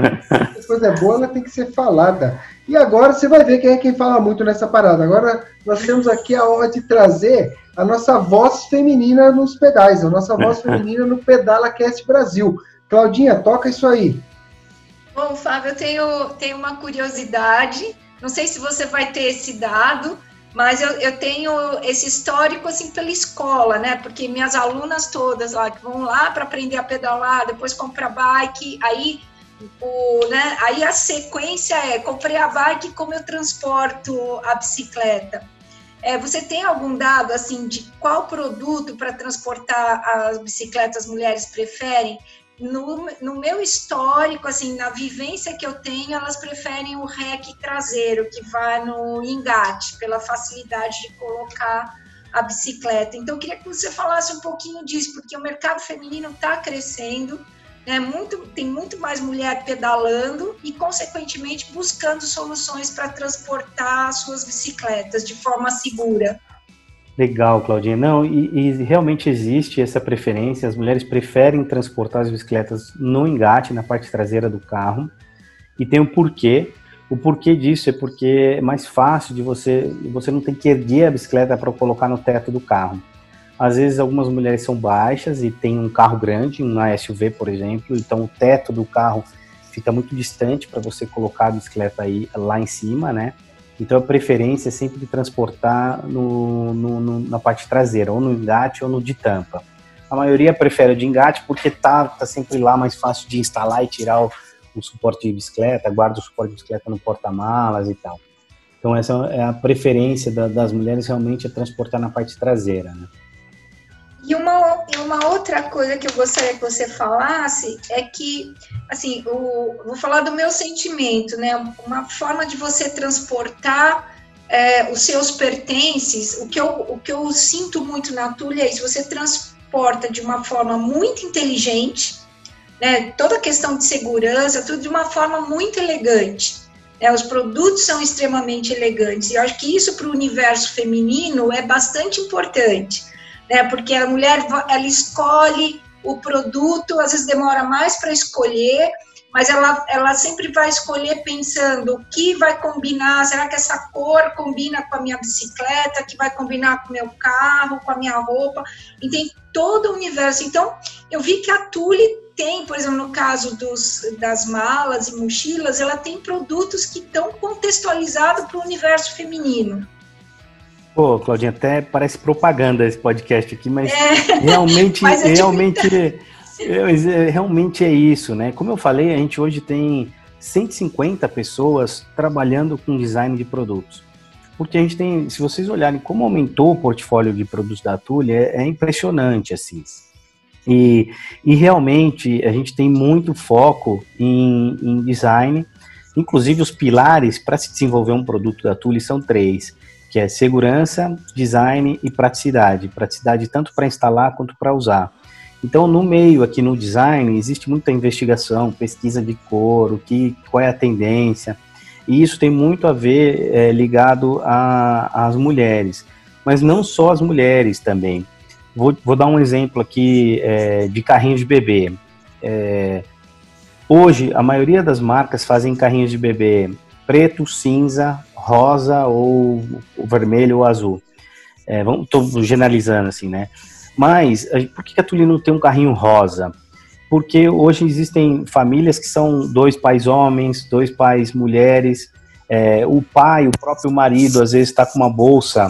Coisa boa ela tem que ser falada. E agora você vai ver quem é quem fala muito nessa parada. Agora nós temos aqui a honra de trazer a nossa voz feminina nos pedais, a nossa voz feminina no Pedala Cast Brasil. Claudinha, toca isso aí. Bom, Fábio, eu tenho, tenho uma curiosidade. Não sei se você vai ter esse dado, mas eu, eu tenho esse histórico assim pela escola, né? Porque minhas alunas todas lá que vão lá para aprender a pedalar, depois comprar bike, aí o, né, aí a sequência é comprei a bike como eu transporto a bicicleta. É, você tem algum dado assim de qual produto para transportar as bicicletas as mulheres preferem? No, no meu histórico, assim, na vivência que eu tenho, elas preferem o rec traseiro, que vai no engate, pela facilidade de colocar a bicicleta. Então, eu queria que você falasse um pouquinho disso, porque o mercado feminino está crescendo, né? muito, tem muito mais mulher pedalando e, consequentemente, buscando soluções para transportar suas bicicletas de forma segura. Legal, Claudinha. Não, e, e, realmente existe essa preferência. As mulheres preferem transportar as bicicletas no engate, na parte traseira do carro. E tem um porquê. O porquê disso é porque é mais fácil de você, você não tem que erguer a bicicleta para colocar no teto do carro. Às vezes algumas mulheres são baixas e tem um carro grande, um SUV, por exemplo, então o teto do carro fica muito distante para você colocar a bicicleta aí lá em cima, né? Então a preferência é sempre de transportar no, no, no, na parte traseira, ou no engate ou no de tampa. A maioria prefere o de engate porque tá, tá sempre lá mais fácil de instalar e tirar o, o suporte de bicicleta, guarda o suporte de bicicleta no porta-malas e tal. Então essa é a preferência da, das mulheres realmente é transportar na parte traseira, né? E uma, uma outra coisa que eu gostaria que você falasse é que, assim, o, vou falar do meu sentimento, né? Uma forma de você transportar é, os seus pertences, o que, eu, o que eu sinto muito na Tulha é isso, você transporta de uma forma muito inteligente, né? Toda a questão de segurança, tudo de uma forma muito elegante. Né? Os produtos são extremamente elegantes, e eu acho que isso para o universo feminino é bastante importante né? Porque a mulher ela escolhe o produto, às vezes demora mais para escolher, mas ela, ela sempre vai escolher pensando o que vai combinar, será que essa cor combina com a minha bicicleta, que vai combinar com o meu carro, com a minha roupa, e tem todo o universo. Então, eu vi que a Tule tem, por exemplo, no caso dos, das malas e mochilas, ela tem produtos que estão contextualizados para o universo feminino. Pô, Claudinha, até parece propaganda esse podcast aqui, mas é, realmente, mas é realmente, é, é, realmente é isso, né? Como eu falei, a gente hoje tem 150 pessoas trabalhando com design de produtos. Porque a gente tem, se vocês olharem como aumentou o portfólio de produtos da Tully, é, é impressionante, assim. E, e realmente a gente tem muito foco em, em design, inclusive os pilares para se desenvolver um produto da Tully são três que é segurança, design e praticidade. Praticidade tanto para instalar quanto para usar. Então, no meio aqui no design, existe muita investigação, pesquisa de cor, o que, qual é a tendência, e isso tem muito a ver é, ligado às mulheres, mas não só as mulheres também. Vou, vou dar um exemplo aqui é, de carrinhos de bebê. É, hoje, a maioria das marcas fazem carrinhos de bebê preto, cinza, rosa ou, vermelho ou azul. É, estou generalizando assim, né? Mas por que a Tulino tem um carrinho rosa? Porque hoje existem famílias que são dois pais homens, dois pais mulheres. É, o pai, o próprio marido, às vezes está com uma bolsa,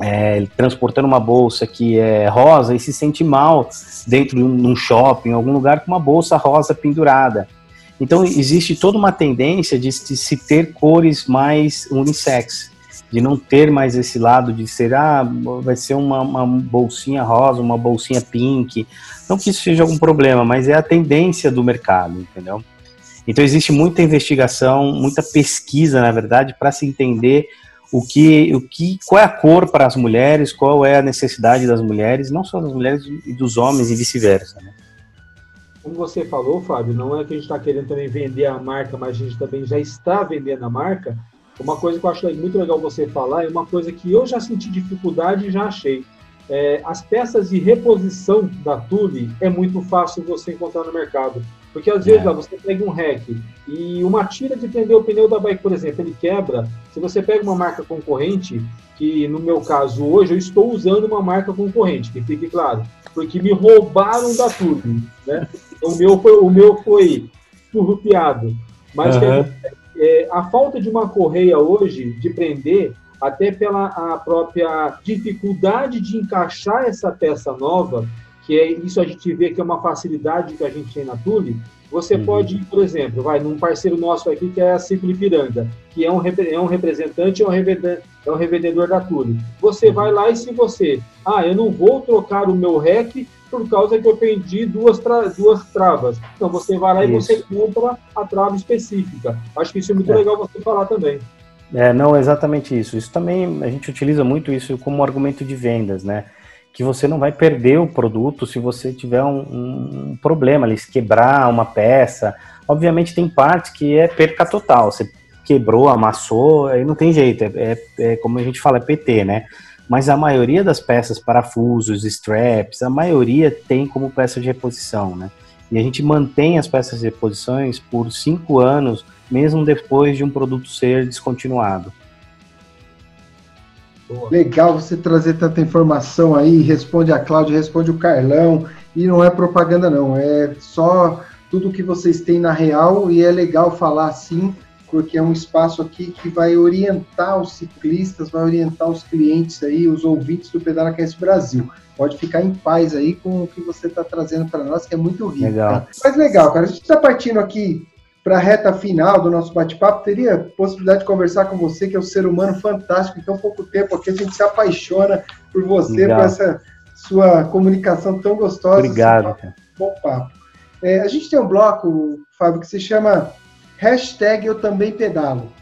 é, transportando uma bolsa que é rosa e se sente mal dentro de um, shopping, em algum lugar, com uma bolsa rosa pendurada. Então, existe toda uma tendência de, se ter cores mais unissex, de não ter mais esse lado de ser, ah, vai ser uma, uma bolsinha rosa, uma bolsinha pink. Não que isso seja algum problema, mas é a tendência do mercado, entendeu? Então, existe muita investigação, muita pesquisa, na verdade, para se entender o que, o que, qual é a cor para as mulheres, qual é a necessidade das mulheres, não só das mulheres e dos homens e vice-versa. Né? Como você falou, Fábio, não é que a gente está querendo também vender a marca, mas a gente também já está vendendo a marca. Uma coisa que eu acho muito legal você falar é uma coisa que eu já senti dificuldade e já achei. É, as peças de reposição da Tule é muito fácil você encontrar no mercado. Porque às vezes é. ó, você pega um rec e uma tira de prender o pneu da bike, por exemplo, ele quebra, Se você pega uma marca concorrente, que no meu caso hoje eu estou usando uma marca concorrente, que fique claro, porque me roubaram da turma, né? O meu foi, o meu foi surrupiado. Mas uhum. é, a falta de uma correia hoje de prender, até pela a própria dificuldade de encaixar essa peça nova, que é isso a gente vê que é uma facilidade que a gente tem na Tule, você uhum. pode, por exemplo, vai num parceiro nosso aqui que é a Ciclo Ipiranga, que é um, é um representante, é um revendedor, é um revendedor da Tule. Você uhum. vai lá e se você, ah, eu não vou trocar o meu REC por causa que eu perdi duas, tra duas travas. Então você vai lá isso. e você compra a trava específica. Acho que isso é muito é. legal você falar também. É, não, exatamente isso. Isso também, a gente utiliza muito isso como argumento de vendas, né? Que você não vai perder o produto se você tiver um, um problema ali, se quebrar uma peça. Obviamente tem partes que é perca total, você quebrou, amassou, aí não tem jeito, é, é, é, como a gente fala, é PT, né? Mas a maioria das peças, parafusos, straps, a maioria tem como peça de reposição, né? E a gente mantém as peças de reposições por cinco anos, mesmo depois de um produto ser descontinuado. Legal você trazer tanta informação aí, responde a Cláudia, responde o Carlão, e não é propaganda não, é só tudo que vocês têm na real e é legal falar assim, porque é um espaço aqui que vai orientar os ciclistas, vai orientar os clientes aí, os ouvintes do Pedala Cast Brasil. Pode ficar em paz aí com o que você está trazendo para nós, que é muito rico. Legal. Tá? Mas legal, cara, a gente está partindo aqui para a reta final do nosso bate-papo, teria possibilidade de conversar com você, que é um ser humano fantástico, em tão pouco tempo aqui, a gente se apaixona por você, Legal. por essa sua comunicação tão gostosa. Obrigado. Bom papo. É, a gente tem um bloco, Fábio, que se chama hashtag Eu Também Pedalo.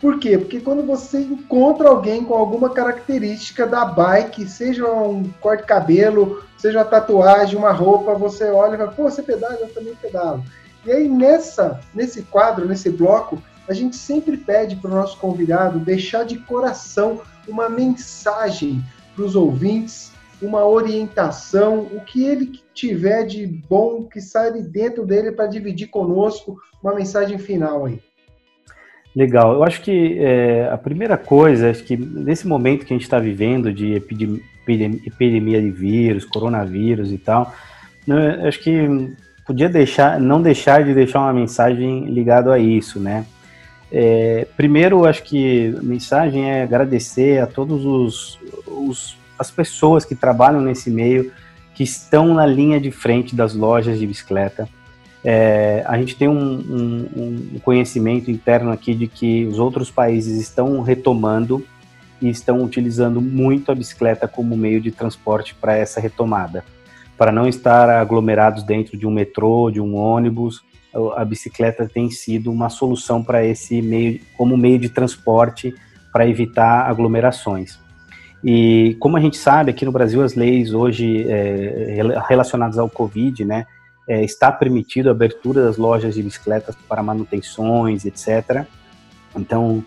Por quê? Porque quando você encontra alguém com alguma característica da bike, seja um corte de cabelo, seja uma tatuagem, uma roupa, você olha e fala, pô, você pedala, eu também pedalo. E aí, nessa, nesse quadro, nesse bloco, a gente sempre pede para o nosso convidado deixar de coração uma mensagem para os ouvintes, uma orientação, o que ele tiver de bom que sai de dentro dele para dividir conosco, uma mensagem final aí. Legal. Eu acho que é, a primeira coisa, acho que nesse momento que a gente está vivendo de epidemia, epidemia de vírus, coronavírus e tal, né, acho que podia deixar, não deixar de deixar uma mensagem ligado a isso, né? É, primeiro, acho que a mensagem é agradecer a todos os, os, as pessoas que trabalham nesse meio, que estão na linha de frente das lojas de bicicleta. É, a gente tem um, um, um, conhecimento interno aqui de que os outros países estão retomando e estão utilizando muito a bicicleta como meio de transporte para essa retomada para não estar aglomerados dentro de um metrô, de um ônibus. A bicicleta tem sido uma solução para esse meio, como meio de transporte para evitar aglomerações. E como a gente sabe, aqui no Brasil as leis hoje é, relacionadas ao Covid, né, é, está permitido a abertura das lojas de bicicletas para manutenções, etc. Então,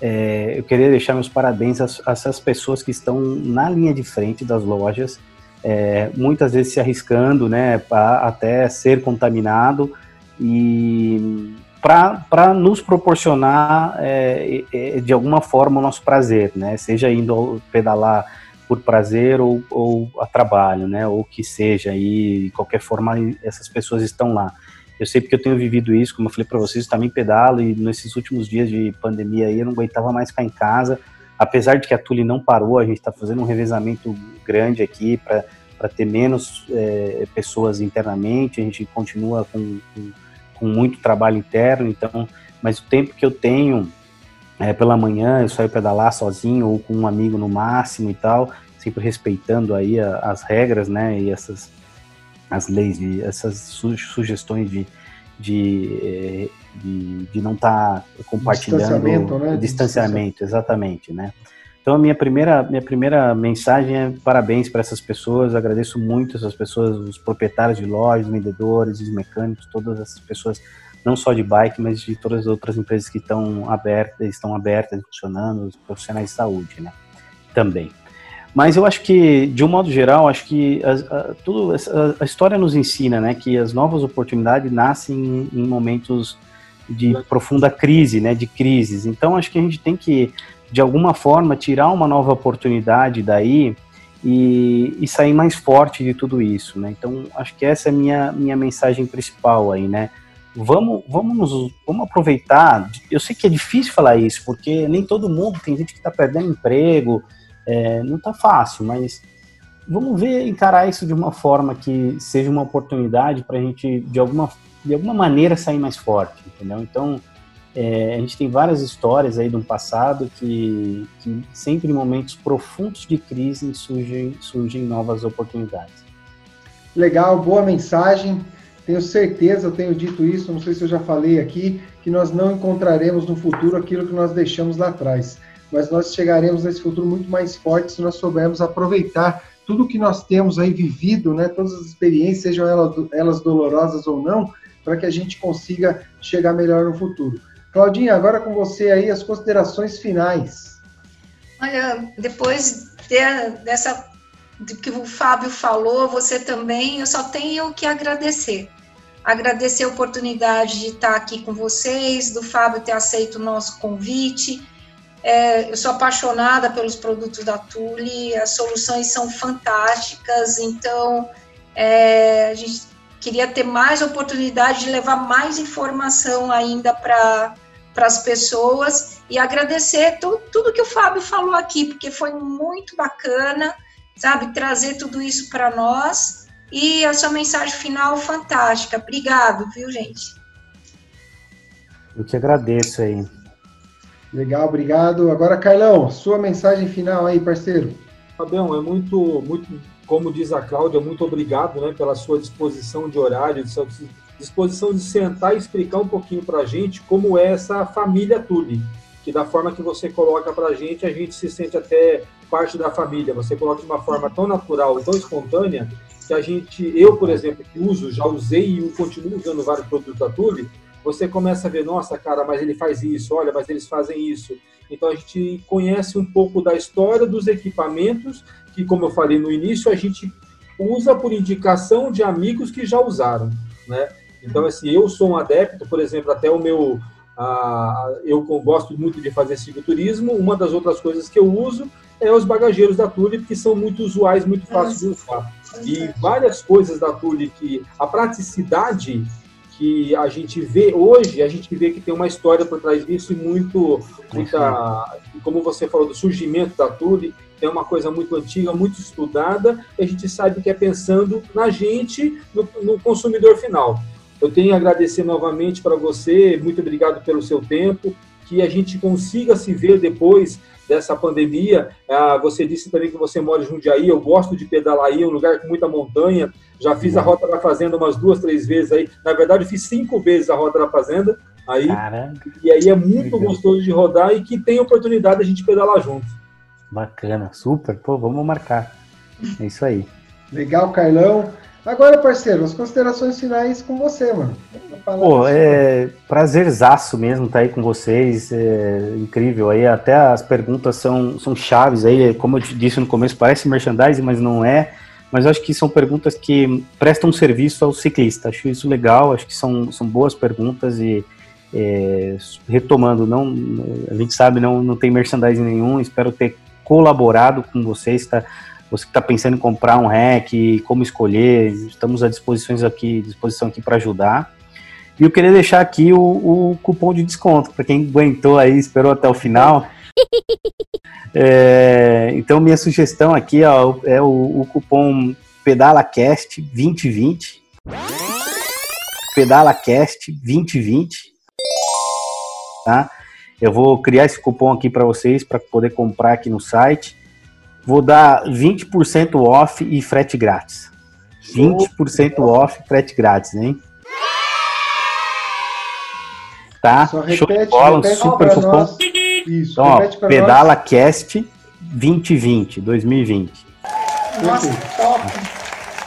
é, eu queria deixar meus parabéns a, a essas pessoas que estão na linha de frente das lojas é, muitas vezes se arriscando, né, até ser contaminado e para nos proporcionar é, de alguma forma o nosso prazer, né, seja indo pedalar por prazer ou, ou a trabalho, né, ou que seja, e de qualquer forma essas pessoas estão lá. Eu sei porque eu tenho vivido isso, como eu falei para vocês, também pedalo e nesses últimos dias de pandemia aí eu não aguentava mais ficar em casa, apesar de que a Tule não parou, a gente está fazendo um revezamento grande aqui para ter menos é, pessoas internamente, a gente continua com, com, com, muito trabalho interno, então, mas o tempo que eu tenho é, pela manhã, eu saio pedalar sozinho ou com um amigo no máximo e tal, sempre respeitando aí a, as regras, né, e essas as leis, e essas su sugestões de, de, é, de, de não estar tá compartilhando distanciamento, né? distanciamento, exatamente, né? Então a minha primeira minha primeira mensagem é parabéns para essas pessoas, agradeço muito essas pessoas, os proprietários de lojas, vendedores, os mecânicos, todas essas pessoas, não só de bike, mas de todas as outras empresas que estão abertas, estão abertas, funcionando, os profissionais de saúde, né? Também. Mas eu acho que, de um modo geral, acho que a, a, tudo, a, a história nos ensina, né, que as novas oportunidades nascem em, em momentos de profunda crise, né, de crises. Então, acho que a gente tem que, de alguma forma, tirar uma nova oportunidade daí e, e sair mais forte de tudo isso, né? Então, acho que essa é a minha, minha mensagem principal aí, né? Vamos, vamos, vamos aproveitar. Eu sei que é difícil falar isso, porque nem todo mundo, tem gente que está perdendo emprego, é, não está fácil, mas vamos ver, encarar isso de uma forma que seja uma oportunidade para a gente, de alguma, de alguma maneira, sair mais forte, entendeu? Então, é, a gente tem várias histórias aí do passado que, que sempre em momentos profundos de crise surgem, surgem novas oportunidades. Legal, boa mensagem. Tenho certeza, eu tenho dito isso, não sei se eu já falei aqui, que nós não encontraremos no futuro aquilo que nós deixamos lá atrás. Mas nós chegaremos nesse futuro muito mais forte se nós soubermos aproveitar tudo que nós temos aí vivido, né, todas as experiências, sejam elas, elas dolorosas ou não, para que a gente consiga chegar melhor no futuro. Claudinha, agora com você aí as considerações finais. Olha, depois de, dessa de que o Fábio falou, você também, eu só tenho que agradecer. Agradecer a oportunidade de estar aqui com vocês, do Fábio ter aceito o nosso convite. É, eu sou apaixonada pelos produtos da Tule, as soluções são fantásticas, então é, a gente queria ter mais oportunidade de levar mais informação ainda para as pessoas e agradecer tu, tudo que o Fábio falou aqui, porque foi muito bacana, sabe, trazer tudo isso para nós e a sua mensagem final fantástica. Obrigado, viu, gente? Eu te agradeço aí. Legal, obrigado. Agora, Carlão, sua mensagem final aí, parceiro. Fabião, é muito, muito, como diz a Cláudia, muito obrigado né, pela sua disposição de horário, de sua disposição de sentar e explicar um pouquinho para a gente como é essa família Tule, que da forma que você coloca para a gente, a gente se sente até parte da família. Você coloca de uma forma tão natural, tão espontânea, que a gente, eu, por exemplo, que uso, já usei e continuo usando vários produtos da Tule, você começa a ver, nossa, cara, mas ele faz isso, olha, mas eles fazem isso. Então a gente conhece um pouco da história dos equipamentos, que, como eu falei no início, a gente usa por indicação de amigos que já usaram, né? Então, assim, eu sou um adepto, por exemplo, até o meu. Uh, eu gosto muito de fazer cicloturismo. Uma das outras coisas que eu uso é os bagageiros da Tulip, que são muito usuais, muito fáceis de usar. E várias coisas da Tulip que a praticidade que a gente vê hoje, a gente vê que tem uma história por trás disso e muito, muita, como você falou, do surgimento da Tule, é uma coisa muito antiga, muito estudada, e a gente sabe que é pensando na gente, no, no consumidor final. Eu tenho a agradecer novamente para você, muito obrigado pelo seu tempo, que a gente consiga se ver depois dessa pandemia. Ah, você disse também que você mora em Jundiaí, eu gosto de pedalar aí, é um lugar com muita montanha. Já fiz a. Rota da Fazenda umas duas, três vezes aí. Na verdade, eu fiz cinco vezes a Rota da Fazenda. Aí, e aí é muito gostoso de rodar e que tem oportunidade de a gente pedalar junto. Bacana, super. Pô, vamos marcar. É isso aí. Legal, Carlão. Agora, parceiro, as considerações finais com você, mano. Pô, é prazerzaço mesmo estar tá aí com vocês, é incrível aí, até as perguntas são, são chaves aí, como eu disse no começo, parece merchandising, mas não é, mas acho que são perguntas que prestam serviço ao ciclista, acho isso legal, acho que são, são boas perguntas e é, retomando, não, a gente sabe, não, não tem merchandising nenhum, espero ter colaborado com vocês, tá? Você que está pensando em comprar um REC, como escolher, estamos à disposição aqui, disposição aqui para ajudar. E eu queria deixar aqui o, o cupom de desconto para quem aguentou aí, esperou até o final. É, então minha sugestão aqui ó, é o, o cupom PedalaCast 2020. PedalaCast 2020. Tá? Eu vou criar esse cupom aqui para vocês para poder comprar aqui no site. Vou dar 20% off e frete grátis. 20% off e frete grátis, hein? Tá? Repete, Show de bola, super cupom. Isso, então, ó, Pedala nós. Cast 2020, 2020. Nossa, top!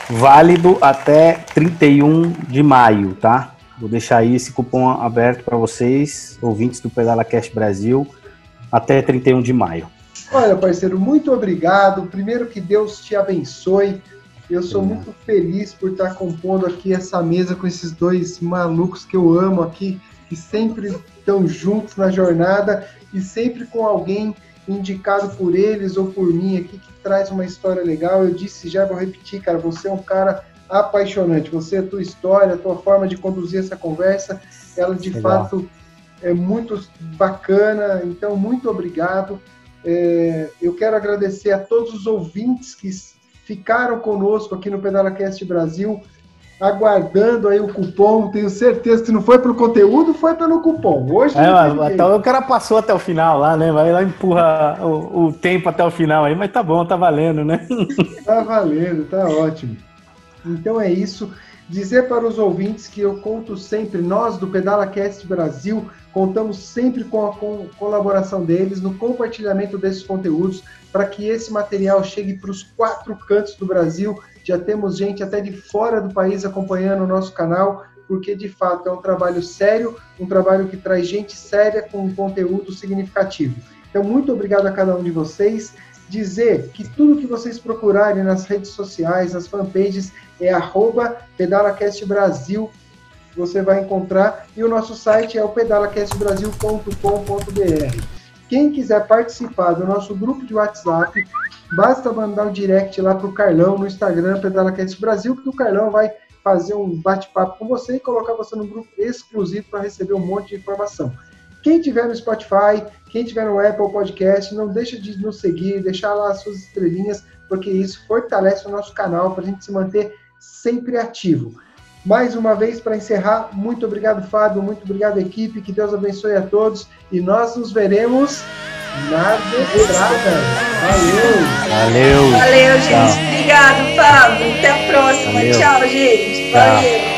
Válido até 31 de maio, tá? Vou deixar aí esse cupom aberto para vocês, ouvintes do Pedala Cast Brasil, até 31 de maio. Olha, parceiro, muito obrigado. Primeiro que Deus te abençoe. Eu sou muito feliz por estar compondo aqui essa mesa com esses dois malucos que eu amo aqui, que sempre estão juntos na jornada e sempre com alguém indicado por eles ou por mim aqui que traz uma história legal. Eu disse, já vou repetir, cara, você é um cara apaixonante. Você, a tua história, a tua forma de conduzir essa conversa, ela de legal. fato é muito bacana. Então, muito obrigado. É, eu quero agradecer a todos os ouvintes que ficaram conosco aqui no PedalaCast Brasil aguardando aí o cupom. Tenho certeza que não foi pelo conteúdo, foi pelo cupom. Hoje é, então, o cara passou até o final lá, né? Vai lá empurra o, o, tempo até o final aí, mas tá bom, tá valendo, né? tá valendo, tá ótimo. Então é isso. Dizer para os ouvintes que eu conto sempre, nós do PedalaCast Brasil, contamos sempre com a colaboração deles no compartilhamento desses conteúdos para que esse material chegue para os quatro cantos do Brasil já temos gente até de fora do país acompanhando o nosso canal, porque de fato é um trabalho sério, um trabalho que traz gente séria com um conteúdo significativo. Então, muito obrigado a cada um de vocês. Dizer que tudo que vocês procurarem nas redes sociais, nas fanpages, é arroba pedalacastbrasil, você vai encontrar, e o nosso site é o pedalacastbrasil.com.br. Quem quiser participar do nosso grupo de WhatsApp, Basta mandar um direct lá pro Carlão no Instagram, PedalaCast Brasil, que o Carlão vai fazer um bate-papo com você e colocar você no grupo exclusivo para receber um monte de informação. Quem tiver no Spotify, quem tiver no Apple Podcast, não deixa de nos seguir, deixar lá as suas estrelinhas, porque isso fortalece o nosso canal para a gente se manter sempre ativo. Mais uma vez, para encerrar, muito obrigado, Fábio, muito obrigado, equipe, que Deus abençoe a todos e nós nos veremos na estrada. Valeu! Valeu! Valeu, gente. Tchau. Obrigado, Fábio. Até a próxima. Valeu. Tchau, gente. Valeu.